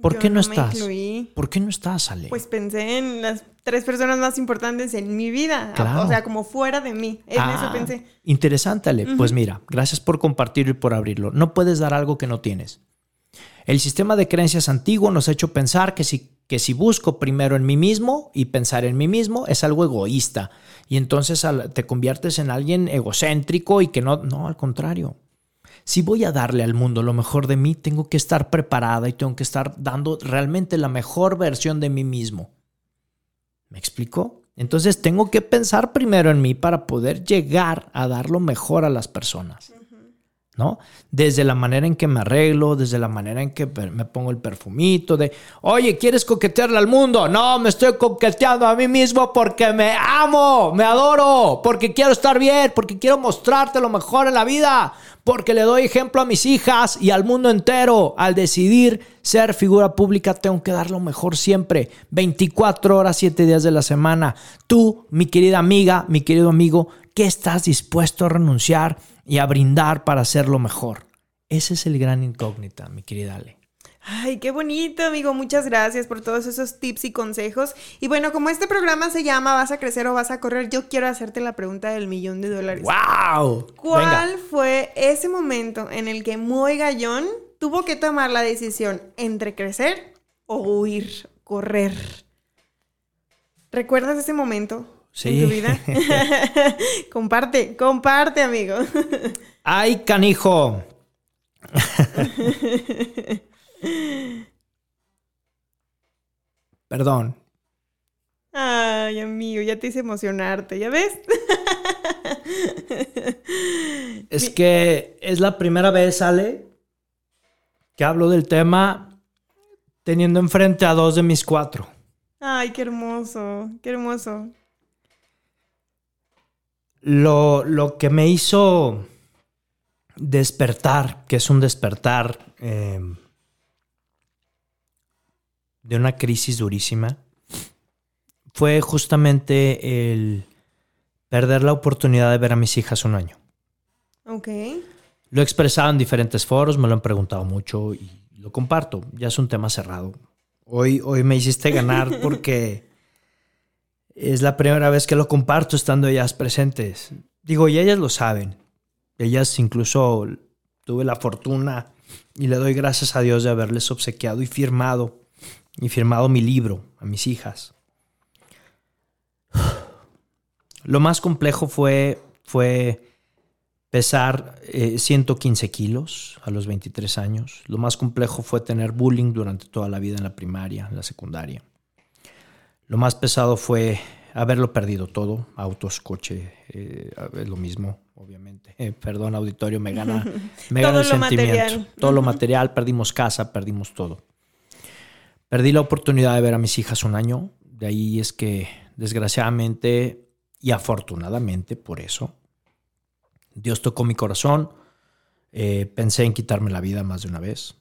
¿Por qué no, estás? ¿Por qué no estás, Ale? Pues pensé en las tres personas más importantes en mi vida. O sea, como fuera de mí. En eso ah, pensé. Interesante, Ale. Pues mira, gracias por compartirlo y por abrirlo. No puedes dar algo que no tienes. El sistema de creencias antiguo nos ha hecho pensar que si, que si busco primero en mí mismo y pensar en mí mismo es algo egoísta y entonces te conviertes en alguien egocéntrico y que no, no, al contrario. Si voy a darle al mundo lo mejor de mí, tengo que estar preparada y tengo que estar dando realmente la mejor versión de mí mismo. ¿Me explico? Entonces tengo que pensar primero en mí para poder llegar a dar lo mejor a las personas. Desde la manera en que me arreglo, desde la manera en que me pongo el perfumito, de, oye, ¿quieres coquetearle al mundo? No, me estoy coqueteando a mí mismo porque me amo, me adoro, porque quiero estar bien, porque quiero mostrarte lo mejor en la vida, porque le doy ejemplo a mis hijas y al mundo entero. Al decidir ser figura pública, tengo que dar lo mejor siempre, 24 horas, 7 días de la semana. Tú, mi querida amiga, mi querido amigo, ¿qué estás dispuesto a renunciar? Y a brindar para hacerlo mejor. Ese es el gran incógnita, mi querida Ale. Ay, qué bonito, amigo. Muchas gracias por todos esos tips y consejos. Y bueno, como este programa se llama ¿Vas a crecer o vas a correr? Yo quiero hacerte la pregunta del millón de dólares. ¡Wow! ¿Cuál fue ese momento en el que Moy Gallón tuvo que tomar la decisión entre crecer o huir, correr? ¿Recuerdas ese momento? En tu vida. comparte, comparte, amigo. ¡Ay, canijo! Perdón. Ay, amigo, ya te hice emocionarte, ¿ya ves? es que es la primera vez, Ale, que hablo del tema teniendo enfrente a dos de mis cuatro. Ay, qué hermoso, qué hermoso lo, que me hizo despertar, que es un despertar em, de una crisis durísima, fue justamente el perder la oportunidad de ver a mis hijas un año. Ok. Lo he expresado en diferentes foros, me lo han preguntado mucho y lo comparto. Ya es un tema cerrado. Hoy, hoy me hiciste ganar porque es la primera vez que lo comparto estando ellas presentes. Digo, y ellas lo saben. Ellas incluso tuve la fortuna y le doy gracias a Dios de haberles obsequiado y firmado y firmado mi libro a mis hijas. Lo más complejo fue, fue pesar 115 eh, kilos a los 23 años. Lo más complejo fue tener bullying durante toda la vida en la primaria, en la secundaria. Lo más pesado fue haberlo perdido todo, autos, coche, eh, es lo mismo, obviamente. Eh, perdón, auditorio, me gana, me gana el sentimiento. Todo lo material, perdimos casa, perdimos todo. Perdí la oportunidad de ver a mis hijas un año, de ahí es que desgraciadamente y afortunadamente por eso, Dios tocó mi corazón, eh, pensé en quitarme la vida más de una vez.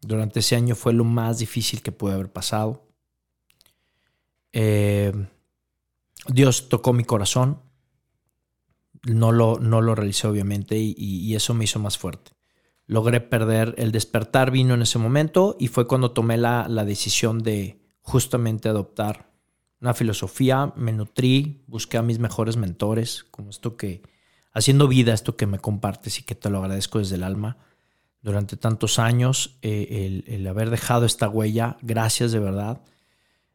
Durante ese año fue lo más difícil que pude haber pasado. Eh, Dios tocó mi corazón. No lo, no lo realicé, obviamente, y, eso me hizo más fuerte. Logré perder, el despertar vino en ese momento y fue cuando tomé la, la decisión de justamente adoptar una filosofía, me nutrí, busqué a mis mejores mentores, como esto que haciendo vida esto que me compartes y que te lo agradezco desde el alma durante tantos años, eh, el, el, haber dejado esta huella, gracias de verdad.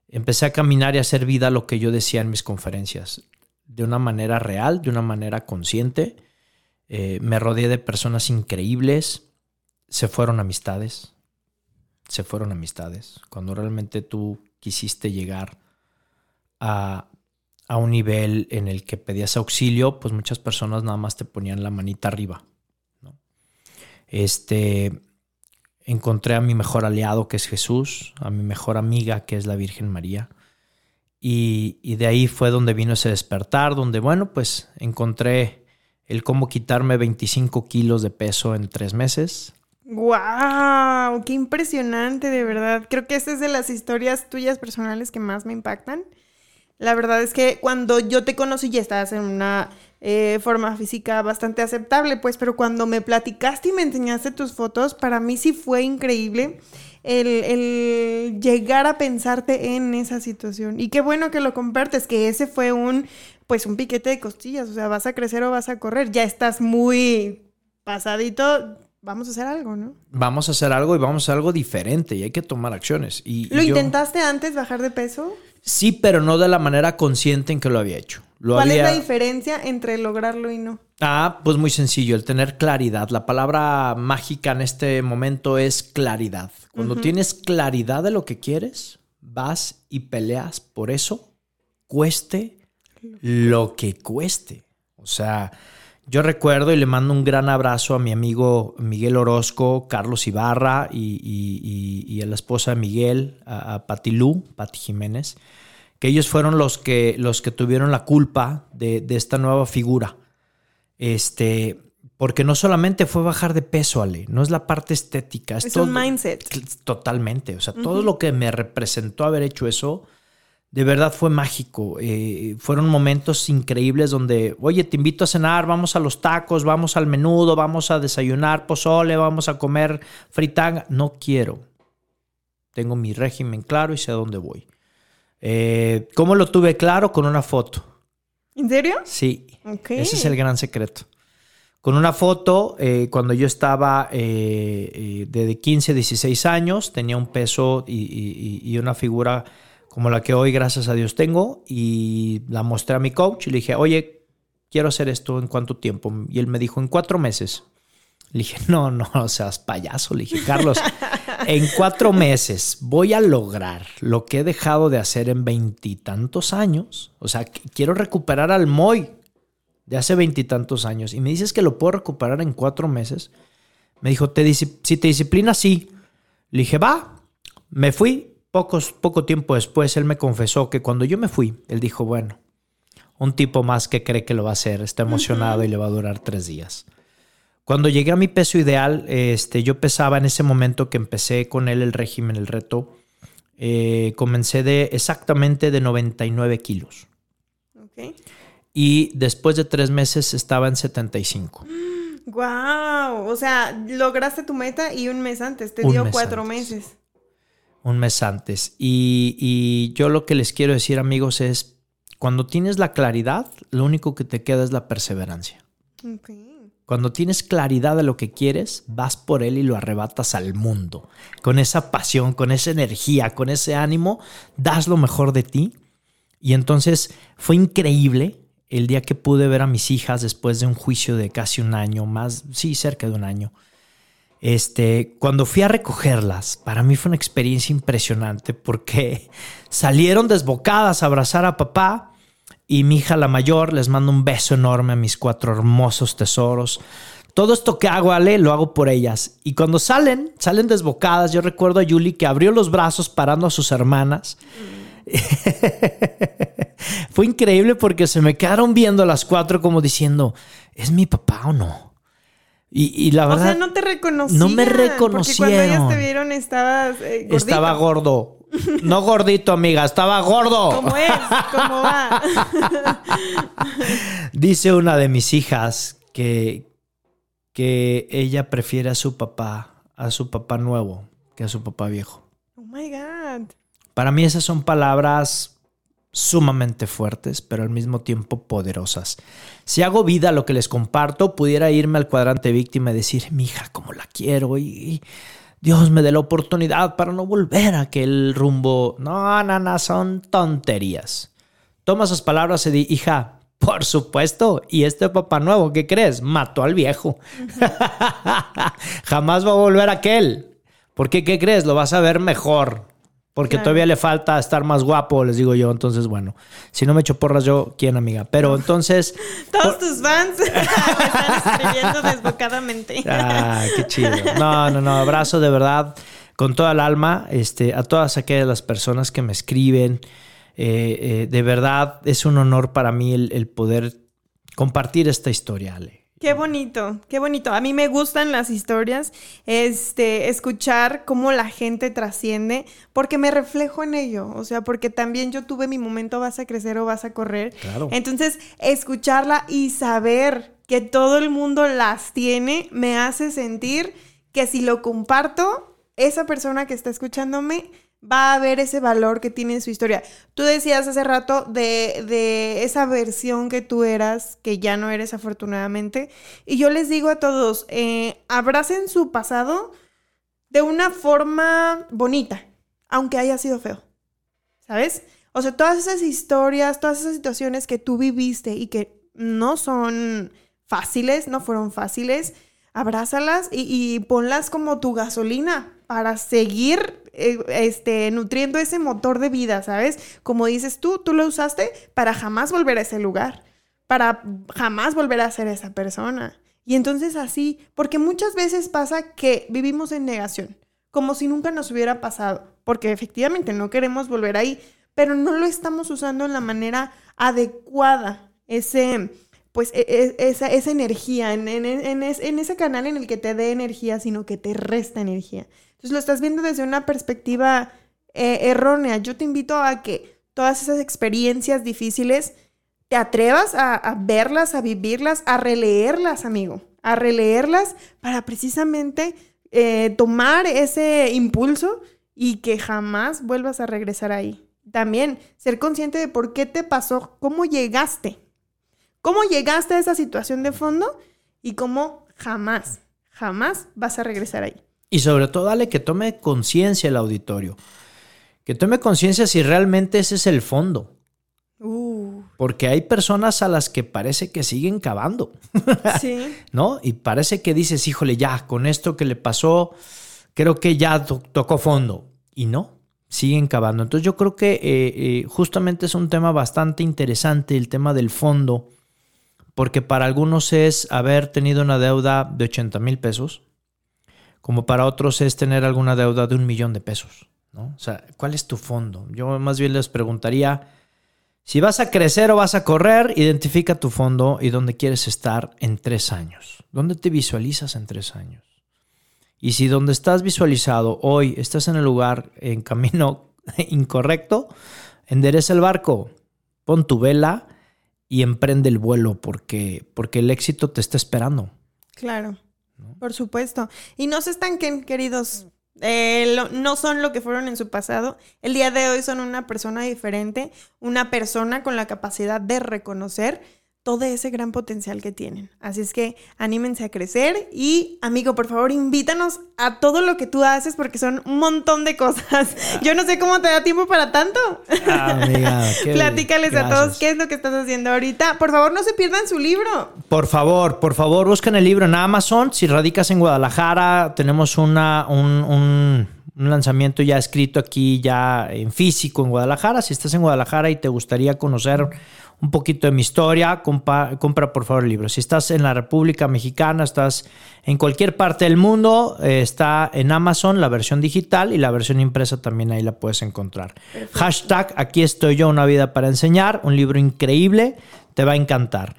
Empecé a caminar y a hacer vida lo que yo decía en mis conferencias, de una manera real, de una manera consciente. Eh, me rodeé de personas increíbles, se fueron amistades, se fueron amistades. Cuando realmente tú quisiste llegar a, a un nivel en el que pedías auxilio, pues muchas personas nada más te ponían la manita arriba. Este, encontré a mi mejor aliado, que es Jesús, a mi mejor amiga, que es la Virgen María. Y, y, de ahí fue donde vino ese despertar, donde, bueno, pues encontré el cómo quitarme 25 kilos de peso en tres meses. ¡Wow! ¡Qué impresionante, de verdad! Creo que esta es de las historias tuyas personales que más me impactan. La verdad es que cuando yo te conocí ya estabas en una eh, forma física bastante aceptable, pues, pero cuando me platicaste y me enseñaste tus fotos, para mí sí fue increíble el, llegar a pensarte en esa situación. Y qué bueno que lo compartes, que ese fue un, pues, un piquete de costillas, o sea, vas a crecer o vas a correr, ya estás muy pasadito, vamos a hacer algo, ¿no? Vamos a hacer algo y vamos a hacer algo diferente y hay que tomar acciones. Y, ¿Lo intentaste antes bajar de peso? Sí, pero no de la manera consciente en que lo había hecho. ¿Cuál es la diferencia entre lograrlo y no? Ah, pues muy sencillo, el tener claridad. La palabra mágica en este momento es claridad. Cuando tienes claridad de lo que quieres, vas y peleas por eso, cueste lo que cueste. O sea, yo recuerdo y le mando un gran abrazo a mi amigo Miguel Orozco, Carlos Ibarra y, a la esposa de Miguel, a, a Patilú, Pati Jiménez que ellos fueron los que, los que tuvieron la culpa de, esta nueva figura. Este, porque no solamente fue bajar de peso, Ale, no es la parte estética. Es, un mindset. Totalmente. O sea, todo lo que me representó haber hecho eso, de verdad fue mágico. Eh, fueron momentos increíbles donde, oye, te invito a cenar, vamos a los tacos, vamos al menudo, vamos a desayunar pozole, vamos a comer fritanga. No quiero. Tengo mi régimen claro y sé a dónde voy. Eh, ¿Cómo lo tuve claro? Con una foto. ¿En serio? Sí. Ese es el gran secreto. Con una foto, eh, cuando yo estaba de 15, 16 años, tenía un peso y, una figura como la que hoy, gracias a Dios, tengo. Y la mostré a mi coach y le dije, oye, quiero hacer esto en cuánto tiempo. Y él me dijo, en cuatro meses. Le dije, no, no, seas payaso. Le dije, Carlos, en cuatro meses voy a lograr lo que he dejado de hacer en veintitantos años. O sea, quiero recuperar al Moy de hace veintitantos años. Y me dices que lo puedo recuperar en cuatro meses. Me dijo, ¿Te si te disciplinas, sí. Le dije, va. Me fui. Pocos, poco tiempo después, él me confesó que cuando yo me fui, él dijo, bueno, un tipo más que cree que lo va a hacer, está emocionado y le va a durar tres días. Cuando llegué a mi peso ideal, este, yo pesaba en ese momento que empecé con él el régimen, el reto, eh, comencé de exactamente de 99 kilos. Okay. Y después de tres meses estaba en 75. ¡Wow! O sea, lograste tu meta y un mes antes, te dio cuatro meses. Un mes antes. Y, y yo lo que les quiero decir, amigos, es, cuando tienes la claridad, lo único que te queda es la perseverancia. Okay. Cuando tienes claridad de lo que quieres, vas por él y lo arrebatas al mundo. Con esa pasión, con esa energía, con ese ánimo, das lo mejor de ti. Y entonces fue increíble el día que pude ver a mis hijas después de un juicio de casi un año, más, sí, cerca de un año. Este, cuando fui a recogerlas, para mí fue una experiencia impresionante porque salieron desbocadas a abrazar a papá y mi hija la mayor, les mando un beso enorme a mis cuatro hermosos tesoros. Todo esto que hago, Ale, lo hago por ellas. Y cuando salen, salen desbocadas. Yo recuerdo a Yuli que abrió los brazos parando a sus hermanas. Fue increíble porque se me quedaron viendo las cuatro como diciendo, ¿es mi papá o no? Y, la verdad... O sea, no te reconocían. No me reconocieron. Porque cuando ellas te vieron estabas eh, Estaba gordo. No gordito, amiga, estaba gordo. ¿Cómo es? ¿Cómo va? Dice una de mis hijas que, que ella prefiere a su papá, a su papá nuevo, que a su papá viejo. Oh my God. Para mí esas son palabras sumamente fuertes, pero al mismo tiempo poderosas. Si hago vida a lo que les comparto, pudiera irme al cuadrante víctima y decir, mi hija, cómo la quiero y, Dios me dé la oportunidad para no volver a aquel rumbo. No, no, no, son tonterías. Toma esas palabras y di, hija, por supuesto. Y este papá nuevo, ¿qué crees? Mató al viejo. Jamás va a volver aquel. ¿Por qué? ¿Qué crees? Lo vas a ver mejor. Porque todavía le falta estar más guapo, les digo yo. Entonces, bueno, si no me echo porras yo, ¿quién, amiga? Pero entonces. Todos tus fans están escribiendo desbocadamente. Ah, qué chido. No, no, no. Abrazo de verdad con toda el alma este, a todas aquellas las personas que me escriben. Eh, eh, de verdad es un honor para mí el, el poder compartir esta historia, Ale. Qué bonito, qué bonito. A mí me gustan las historias, este, escuchar cómo la gente trasciende, porque me reflejo en ello. O sea, porque también yo tuve mi momento, vas a crecer o vas a correr. Claro. Entonces, escucharla y saber que todo el mundo las tiene, me hace sentir que si lo comparto, esa persona que está escuchándome va a ver ese valor que tiene su historia. Tú decías hace rato de, esa versión que tú eras, que ya no eres afortunadamente, y yo les digo a todos, eh, abracen su pasado de una forma bonita, aunque haya sido feo, ¿sabes? O sea, todas esas historias, todas esas situaciones que tú viviste y que no son fáciles, no fueron fáciles, abrázalas y ponlas como tu gasolina para seguir eh, este, nutriendo ese motor de vida, ¿sabes? Como dices tú, tú lo usaste para jamás volver a ese lugar, para jamás volver a ser esa persona. Y entonces así, porque muchas veces pasa que vivimos en negación, como si nunca nos hubiera pasado, porque efectivamente no queremos volver ahí, pero no lo estamos usando en la manera adecuada, ese, pues e, e, esa, esa energía, en, en, en, ese canal en el que te dé energía, sino que te resta energía. Entonces lo estás viendo desde una perspectiva eh, errónea. Yo te invito a que todas esas experiencias difíciles te atrevas a, verlas, a vivirlas, a releerlas, amigo, a releerlas para precisamente eh, tomar ese impulso y que jamás vuelvas a regresar ahí. También ser consciente de por qué te pasó, cómo llegaste, cómo llegaste a esa situación de fondo y cómo jamás, jamás vas a regresar ahí. Y sobre todo, dale que tome conciencia el auditorio. Que tome conciencia si realmente ese es el fondo. Uh. Porque hay personas a las que parece que siguen cavando. Sí. ¿No? Y parece que dices, híjole, ya, con esto que le pasó, creo que ya tocó fondo. Y no, siguen cavando. Entonces yo creo que eh, eh, justamente es un tema bastante interesante, el tema del fondo, porque para algunos es haber tenido una deuda de 80 mil pesos como para otros es tener alguna deuda de un millón de pesos. ¿no? O sea, ¿cuál es tu fondo? Yo más bien les preguntaría, si vas a crecer o vas a correr, identifica tu fondo y dónde quieres estar en tres años. ¿Dónde te visualizas en tres años? Y si donde estás visualizado hoy estás en el lugar, en camino incorrecto, endereza el barco, pon tu vela y emprende el vuelo porque, porque el éxito te está esperando. Claro. Por supuesto. Y no se estanquen, queridos. Eh, no son lo que fueron en su pasado. El día de hoy son una persona diferente, una persona con la capacidad de reconocer todo ese gran potencial que tienen. Así es que anímense a crecer y amigo, por favor, invítanos a todo lo que tú haces porque son un montón de cosas. Yo no sé cómo te da tiempo para tanto. Ah, amiga, Platícales a todos qué es lo que estás haciendo ahorita. Por favor, no se pierdan su libro. Por favor, por favor, busquen el libro en Amazon. Si radicas en Guadalajara, tenemos una, un, un lanzamiento ya escrito aquí, ya en físico en Guadalajara. Si estás en Guadalajara y te gustaría conocer un poquito de mi historia, compra por favor el libro. Si estás en la República Mexicana, estás en cualquier parte del mundo, eh, está en Amazon la versión digital y la versión impresa también ahí la puedes encontrar. Hashtag, aquí estoy yo, una vida para enseñar, un libro increíble, te va a encantar.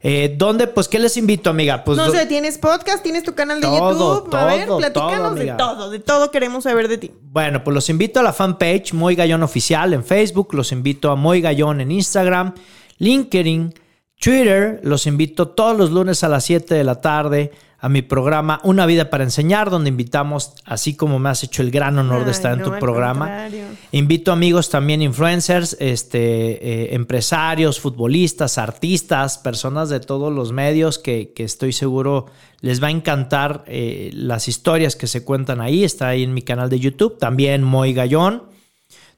Eh, ¿Dónde? Pues, ¿qué les invito, amiga? Pues, no sé, tienes podcast, tienes tu canal de YouTube. a ver, platícanos de todo, de todo queremos saber de ti. Bueno, pues los invito a la fanpage Moy Gallón Oficial en Facebook, los invito a Moy Gallón en Instagram, LinkedIn, Twitter. Los invito todos los lunes a las 7 de la tarde a mi programa Una vida para enseñar, donde invitamos, así como me has hecho el gran honor de estar en tu programa, invito amigos también influencers, este, eh, empresarios, futbolistas, artistas, personas de todos los medios que, estoy seguro les va a encantar eh, las historias que se cuentan ahí. Está ahí en mi canal de YouTube, también Moy Gallón.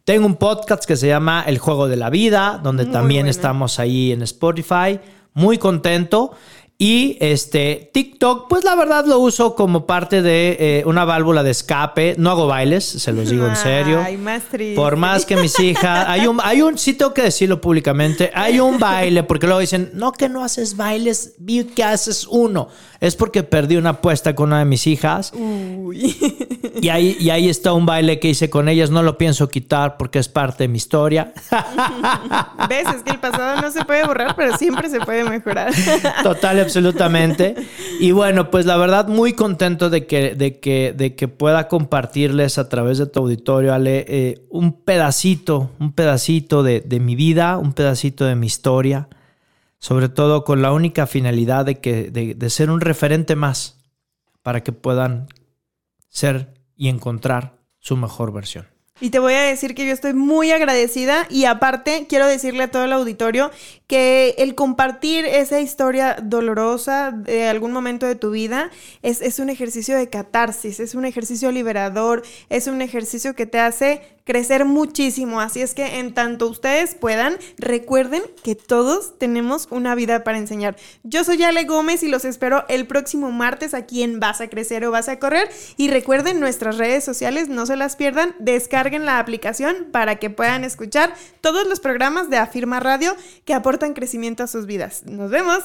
Tengo un podcast que se llama El Juego de la Vida, donde también estamos ahí en Spotify. Muy contento. Y este TikTok, pues la verdad lo uso como parte de eh, una válvula de escape. No hago bailes, se los digo en serio. Ay, más triste. Por más que mis hijas, hay un, hay un, sí tengo que decirlo públicamente, hay un baile, porque luego dicen, no que no haces bailes, vi que haces uno. Es porque perdí una apuesta con una de mis hijas. Uy. Y ahí, y ahí está un baile que hice con ellas. No lo pienso quitar porque es parte de mi historia. ¿Ves? Es que el pasado no se puede borrar, pero siempre se puede mejorar. Total, absolutamente. Y bueno, pues la verdad, muy contento de que, de que, de que pueda compartirles a través de tu auditorio, Ale, eh, un pedacito, un pedacito de, de mi vida, un pedacito de mi historia sobre todo con la única finalidad de, que, de, ser un referente más para que puedan ser y encontrar su mejor versión. Y te voy a decir que yo estoy muy agradecida y aparte quiero decirle a todo el auditorio que el compartir esa historia dolorosa de algún momento de tu vida es, es un ejercicio de catarsis, es un ejercicio liberador, es un ejercicio que te hace crecer muchísimo. Así es que en tanto ustedes puedan, recuerden que todos tenemos una vida para enseñar. Yo soy Ale Gómez y los espero el próximo martes aquí en Vas a Crecer o Vas a Correr. Y recuerden nuestras redes sociales, no se las pierdan, descarguen la aplicación para que puedan escuchar todos los programas de Afirma Radio que aportan crecimiento a sus vidas. Nos vemos.